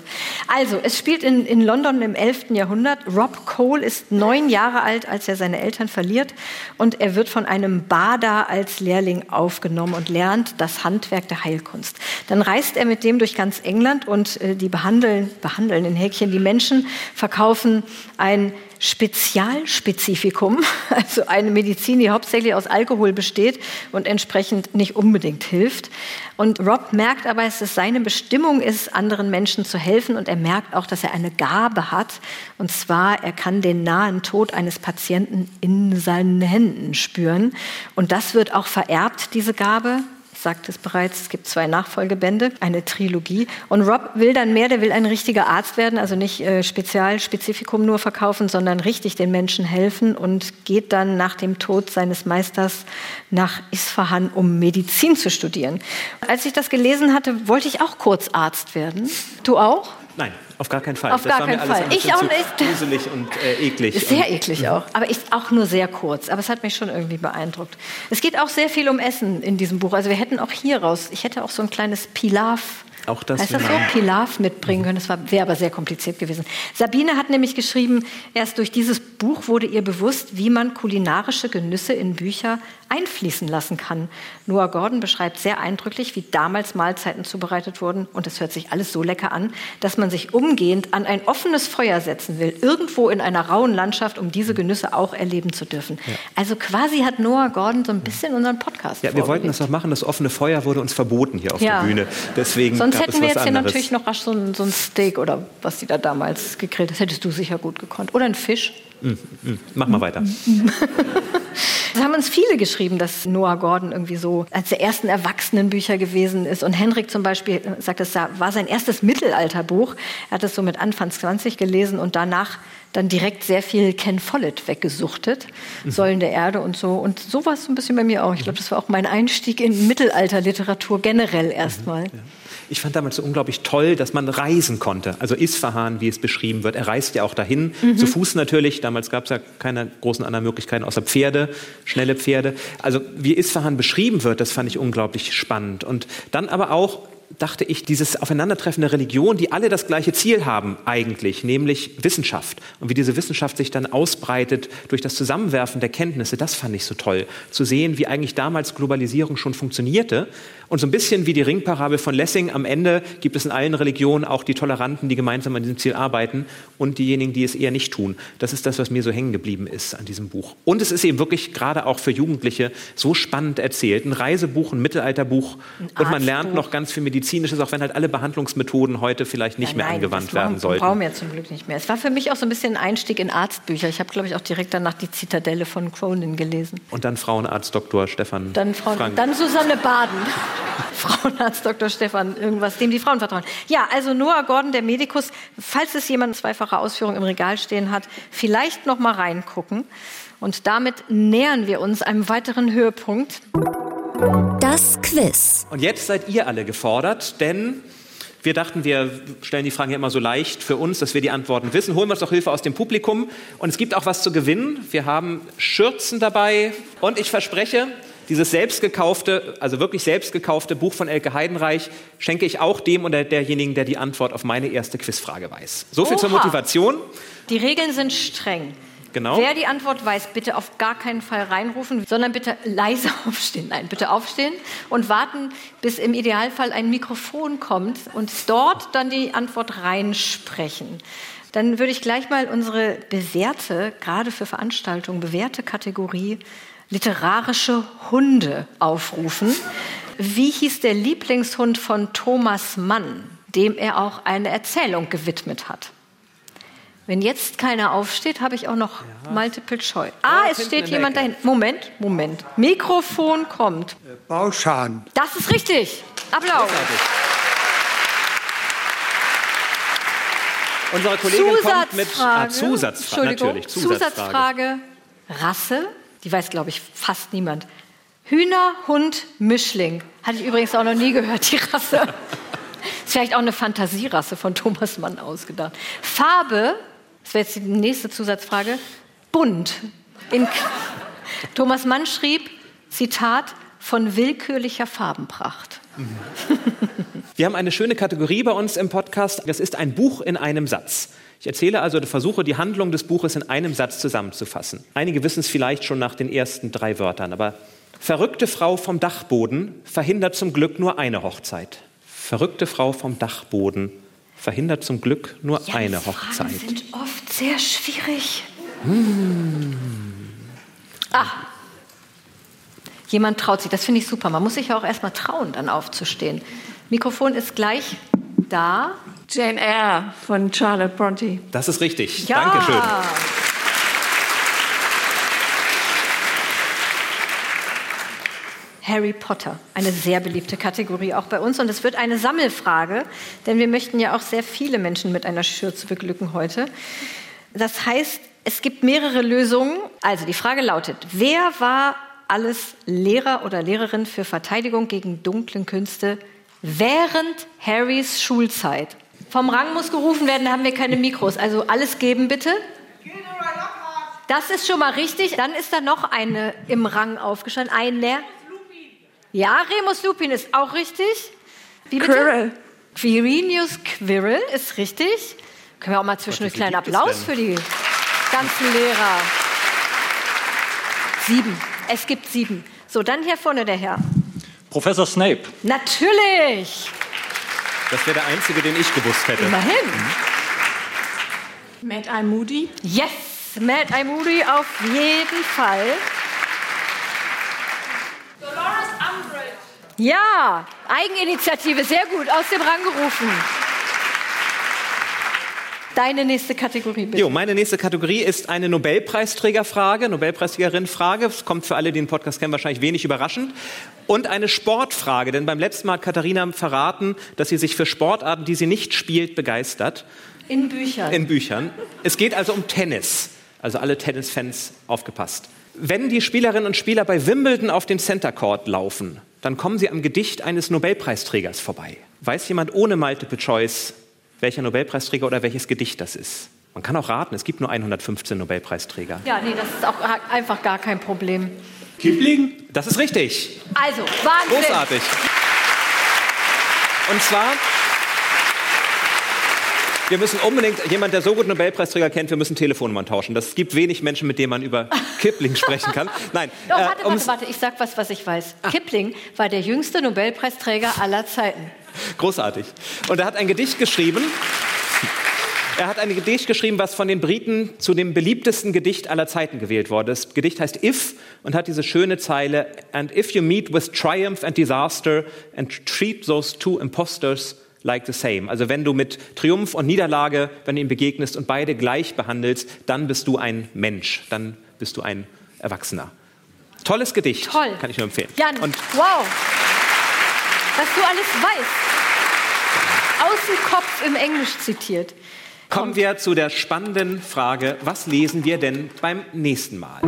Also, es spielt in, in London im 11. Jahrhundert. Rob Cole ist neun Jahre alt, als er seine Eltern verliert. Und er wird von einem einem Bader als Lehrling aufgenommen und lernt das Handwerk der Heilkunst. Dann reist er mit dem durch ganz England und äh, die behandeln, behandeln in Häkchen die Menschen, verkaufen ein Spezialspezifikum, also eine Medizin, die hauptsächlich aus Alkohol besteht und entsprechend nicht unbedingt hilft. Und Rob merkt aber, dass es seine Bestimmung ist, anderen Menschen zu helfen und er merkt auch, dass er eine Gabe hat. Und zwar, er kann den nahen Tod eines Patienten in seinen Händen spüren. Und das wird auch vererbt, diese Gabe sagt es bereits, es gibt zwei Nachfolgebände, eine Trilogie. Und Rob will dann mehr, der will ein richtiger Arzt werden, also nicht äh, Spezialspezifikum nur verkaufen, sondern richtig den Menschen helfen und geht dann nach dem Tod seines Meisters nach Isfahan, um Medizin zu studieren. Als ich das gelesen hatte, wollte ich auch kurz Arzt werden. Du auch? Nein, auf gar keinen Fall. Auf das gar keinen Fall. Ich auch nicht. Gruselig und äh, eklig. Sehr und, eklig auch, aber ist auch nur sehr kurz. Aber es hat mich schon irgendwie beeindruckt. Es geht auch sehr viel um Essen in diesem Buch. Also wir hätten auch hier raus, ich hätte auch so ein kleines Pilaf. Auch das heißt das so? Pilaf mitbringen können. Das wäre aber sehr kompliziert gewesen. Sabine hat nämlich geschrieben, erst durch dieses Buch wurde ihr bewusst, wie man kulinarische Genüsse in Bücher einfließen lassen kann. Noah Gordon beschreibt sehr eindrücklich, wie damals Mahlzeiten zubereitet wurden. Und es hört sich alles so lecker an, dass man sich umgehend an ein offenes Feuer setzen will, irgendwo in einer rauen Landschaft, um diese Genüsse auch erleben zu dürfen. Also quasi hat Noah Gordon so ein bisschen unseren Podcast Ja, wir wollten das doch machen. Das offene Feuer wurde uns verboten hier auf Ja. der Bühne. Deswegen Sonst gab hätten wir jetzt hier anderes. natürlich noch rasch so ein, so ein Steak oder was die da damals gegrillt Das hättest du sicher gut gekonnt. Oder ein Fisch. Mach mal weiter. Es haben uns viele geschrieben, dass Noah Gordon irgendwie so als der ersten Erwachsenenbücher gewesen ist. Und Henrik zum Beispiel sagt, es war sein erstes Mittelalterbuch. Er hat es so mit Anfang 20 gelesen und danach dann direkt sehr viel Ken Follett weggesuchtet. Säulen der Erde und so. Und so war es so ein bisschen bei mir auch. Ich glaube, das war auch mein Einstieg in Mittelalterliteratur generell erstmal. Ich fand damals so unglaublich toll, dass man reisen konnte. Also Isfahan, wie es beschrieben wird, er reist ja auch dahin, Mhm. zu Fuß natürlich. Damals gab es ja keine großen anderen Möglichkeiten außer Pferde, schnelle Pferde. Also wie Isfahan beschrieben wird, das fand ich unglaublich spannend. Und dann aber auch dachte ich, dieses Aufeinandertreffen der Religion, die alle das gleiche Ziel haben eigentlich, nämlich Wissenschaft. Und wie diese Wissenschaft sich dann ausbreitet durch das Zusammenwerfen der Kenntnisse, das fand ich so toll. Zu sehen, wie eigentlich damals Globalisierung schon funktionierte. Und so ein bisschen wie die Ringparabel von Lessing, am Ende gibt es in allen Religionen auch die Toleranten, die gemeinsam an diesem Ziel arbeiten und diejenigen, die es eher nicht tun. Das ist das, was mir so hängen geblieben ist an diesem Buch. Und es ist eben wirklich gerade auch für Jugendliche so spannend erzählt. Ein Reisebuch, ein Mittelalterbuch und man lernt noch ganz viel Medizinisches, auch wenn halt alle Behandlungsmethoden heute vielleicht nicht mehr Nein, angewandt das werden sollten. brauchen wir zum Glück nicht mehr. Es war für mich auch so ein bisschen ein Einstieg in Arztbücher. Ich habe, glaube ich, auch direkt danach die Zitadelle von Cronin gelesen. Und dann Frauenarzt Dr. Stefan Dann, Frau, Frank. dann Susanne Baden. Frauenarzt Dr. Stefan, irgendwas, dem die Frauen vertrauen. Ja, also Noah Gordon, der Medikus, falls es jemand zweifache Ausführung im Regal stehen hat, vielleicht noch mal reingucken. Und damit nähern wir uns einem weiteren Höhepunkt. Das Quiz. Und jetzt seid ihr alle gefordert, denn wir dachten, wir stellen die Fragen ja immer so leicht für uns, dass wir die Antworten wissen. Holen wir uns doch Hilfe aus dem Publikum. Und es gibt auch was zu gewinnen. Wir haben Schürzen dabei. Und ich verspreche, dieses selbstgekaufte, also wirklich selbstgekaufte Buch von Elke Heidenreich schenke ich auch dem oder derjenigen, der die Antwort auf meine erste Quizfrage weiß. So viel zur Oha. Motivation. Die Regeln sind streng. Genau. Wer die Antwort weiß, bitte auf gar keinen Fall reinrufen, sondern bitte leise aufstehen. Nein, bitte aufstehen und warten, bis im Idealfall ein Mikrofon kommt und dort dann die Antwort reinsprechen. Dann würde ich gleich mal unsere bewährte, gerade für Veranstaltungen, bewährte Kategorie literarische Hunde aufrufen. Wie hieß der Lieblingshund von Thomas Mann, dem er auch eine Erzählung gewidmet hat? Wenn jetzt keiner aufsteht, habe ich auch noch Multiple Choice. Ah, es steht jemand dahin. Moment, Moment. Mikrofon kommt. Bauschan. Das ist richtig. Applaus. Unsere Kollegin kommt mit ah, Zusatzfrage. Natürlich, Zusatzfrage. Zusatzfrage. Rasse. Die weiß, glaube ich, fast niemand. Hühner, Hund, Mischling. Hatte ich übrigens auch noch nie gehört, die Rasse. Ist vielleicht auch eine Fantasierasse von Thomas Mann ausgedacht. Farbe, das wäre jetzt die nächste Zusatzfrage, bunt. In Thomas Mann schrieb, Zitat, von willkürlicher Farbenpracht. Wir haben eine schöne Kategorie bei uns im Podcast. Das ist ein Buch in einem Satz. Ich erzähle also, versuche die Handlung des Buches in einem Satz zusammenzufassen. Einige wissen es vielleicht schon nach den ersten drei Wörtern, aber verrückte Frau vom Dachboden verhindert zum Glück nur eine Hochzeit. Verrückte Frau vom Dachboden verhindert zum Glück nur Ja, eine Fragen Hochzeit. sind oft sehr schwierig. Hm. Ah. Jemand traut sich. Das finde ich super. Man muss sich ja auch erstmal trauen, dann aufzustehen. Mikrofon ist gleich da. Jane Eyre von Charlotte Bronte. Das ist richtig. Ja. Dankeschön. Harry Potter, eine sehr beliebte Kategorie auch bei uns. Und es wird eine Sammelfrage, denn wir möchten ja auch sehr viele Menschen mit einer Schürze beglücken heute. Das heißt, es gibt mehrere Lösungen. Also die Frage lautet, wer war alles Lehrer oder Lehrerin für Verteidigung gegen dunklen Künste während Harrys Schulzeit? Vom Rang muss gerufen werden, da haben wir keine Mikros. Also alles geben bitte. Das ist schon mal richtig. Dann ist da noch eine im Rang aufgestanden. Eine. Ja, Remus Lupin ist auch richtig. Wie bitte? Quirrell. Quirinius Quirrell ist richtig. Können wir auch mal zwischendurch einen kleinen Applaus für die ganzen Lehrer. Sieben. Es gibt sieben. So, dann hier vorne der Herr. Professor Snape. Natürlich. Das wäre der einzige, den ich gewusst hätte. Immerhin. Mad Eye Moody. Yes. Mad Eye Moody auf jeden Fall. Ja, Eigeninitiative, sehr gut, aus dem Rang gerufen. Deine nächste Kategorie, bitte. Jo, meine nächste Kategorie ist eine Nobelpreisträgerfrage, Nobelpreisträgerin-Frage. Das kommt für alle, die den Podcast kennen, wahrscheinlich wenig überraschend. Und eine Sportfrage, denn beim letzten Mal hat Katharina verraten, dass sie sich für Sportarten, die sie nicht spielt, begeistert. In Büchern. In Büchern. Es geht also um Tennis. Also alle Tennisfans aufgepasst. Wenn die Spielerinnen und Spieler bei Wimbledon auf dem Center Court laufen, dann kommen sie am Gedicht eines Nobelpreisträgers vorbei. Weiß jemand ohne Multiple Choice, welcher Nobelpreisträger oder welches Gedicht das ist? Man kann auch raten, es gibt nur 115 Nobelpreisträger. ja, nee, das ist auch einfach gar kein Problem. Kipling? Das ist richtig. Also, Wahnsinn. Großartig. Und zwar, wir müssen unbedingt, jemand, der so gut Nobelpreisträger kennt, wir müssen Telefonnummern tauschen. Das gibt wenig Menschen, mit denen man über Kipling sprechen kann. Nein, Doch, äh, warte, um's- warte, warte, ich sag was, was ich weiß. Kipling war der jüngste Nobelpreisträger aller Zeiten. Großartig. Und er hat ein Gedicht geschrieben. Er hat ein Gedicht geschrieben, was von den Briten zu dem beliebtesten Gedicht aller Zeiten gewählt wurde. Das Gedicht heißt If und hat diese schöne Zeile And if you meet with triumph and disaster and treat those two impostors like the same. Also wenn du mit Triumph und Niederlage, wenn du ihm begegnest und beide gleich behandelst, dann bist du ein Mensch, dann bist du ein Erwachsener. Tolles Gedicht. Toll. Kann ich nur empfehlen. Jan, Und wow. Was du alles weißt. Aus dem Kopf im Englisch zitiert. Kommen wir zu der spannenden Frage, was lesen wir denn beim nächsten Mal?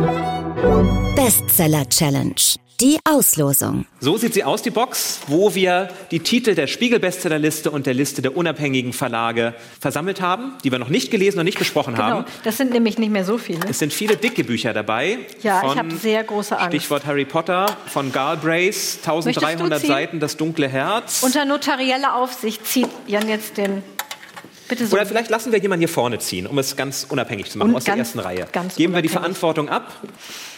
Bestseller Challenge. Die Auslosung. So sieht sie aus, die Box, wo wir die Titel der Spiegel-Bestsellerliste und der Liste der unabhängigen Verlage versammelt haben, die wir noch nicht gelesen und nicht besprochen Genau. haben. Das sind nämlich nicht mehr so viele. Es sind viele dicke Bücher dabei. Ja, ich habe sehr große Angst. Stichwort Harry Potter von Galbraith, 1300 Möchtest du ziehen? Seiten, das dunkle Herz. Unter notarieller Aufsicht zieht Jan jetzt den. Bitte so. Oder vielleicht lassen wir jemanden hier vorne ziehen, um es ganz unabhängig zu machen, Und aus der ganz- ersten Reihe. Geben wir die. Verantwortung ab.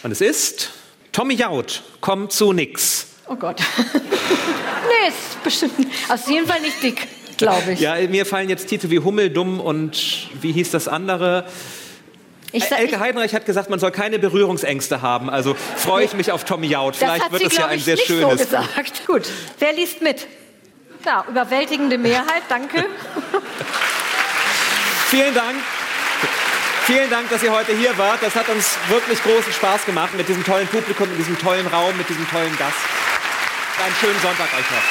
Und es ist Tommy Jaud, kommt zu nix. Oh Gott. nee, ist bestimmt. Auf jeden Fall nicht dick, glaube ich. Ja, mir fallen jetzt Titel wie Hummel, Dumm und wie hieß das andere? ich sag, Elke Heidenreich hat gesagt, man soll keine Berührungsängste haben. Also freue ich mich auf Tommy Jaud. Vielleicht wird sie, es ja ein ich, sehr nicht schönes. so gesagt. Gut. Wer liest mit? Ja, überwältigende Mehrheit, danke. Vielen Dank. Vielen Dank, dass ihr heute hier wart. Das hat uns wirklich großen Spaß gemacht mit diesem tollen Publikum, mit diesem tollen Raum, mit diesem tollen Gast. Einen schönen Sonntag euch noch.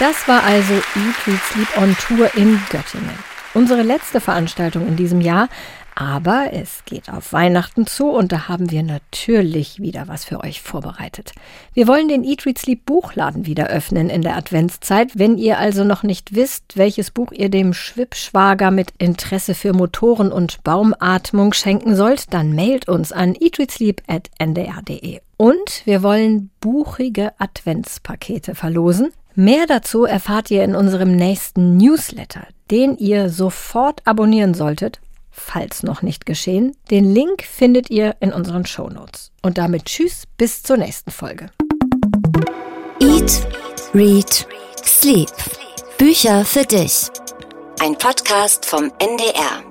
Das war also Eat, Read, Sleep on Tour in Göttingen. Unsere letzte Veranstaltung in diesem Jahr, aber es geht auf Weihnachten zu und da haben wir natürlich wieder was für euch vorbereitet. Wir wollen den Eat, Read, Sleep Buchladen wieder öffnen in der Adventszeit. Wenn ihr also noch nicht wisst, welches Buch ihr dem Schwippschwager mit Interesse für Motoren und Baumatmung schenken sollt, dann mailt uns an eatreadsleep.ndr.de. Und wir wollen buchige Adventspakete verlosen. Mehr dazu erfahrt ihr in unserem nächsten Newsletter, den ihr sofort abonnieren solltet, falls noch nicht geschehen. Den Link findet ihr in unseren Shownotes. Und damit tschüss, bis zur nächsten Folge. Eat, Read, Sleep. Bücher für dich. Ein Podcast vom NDR.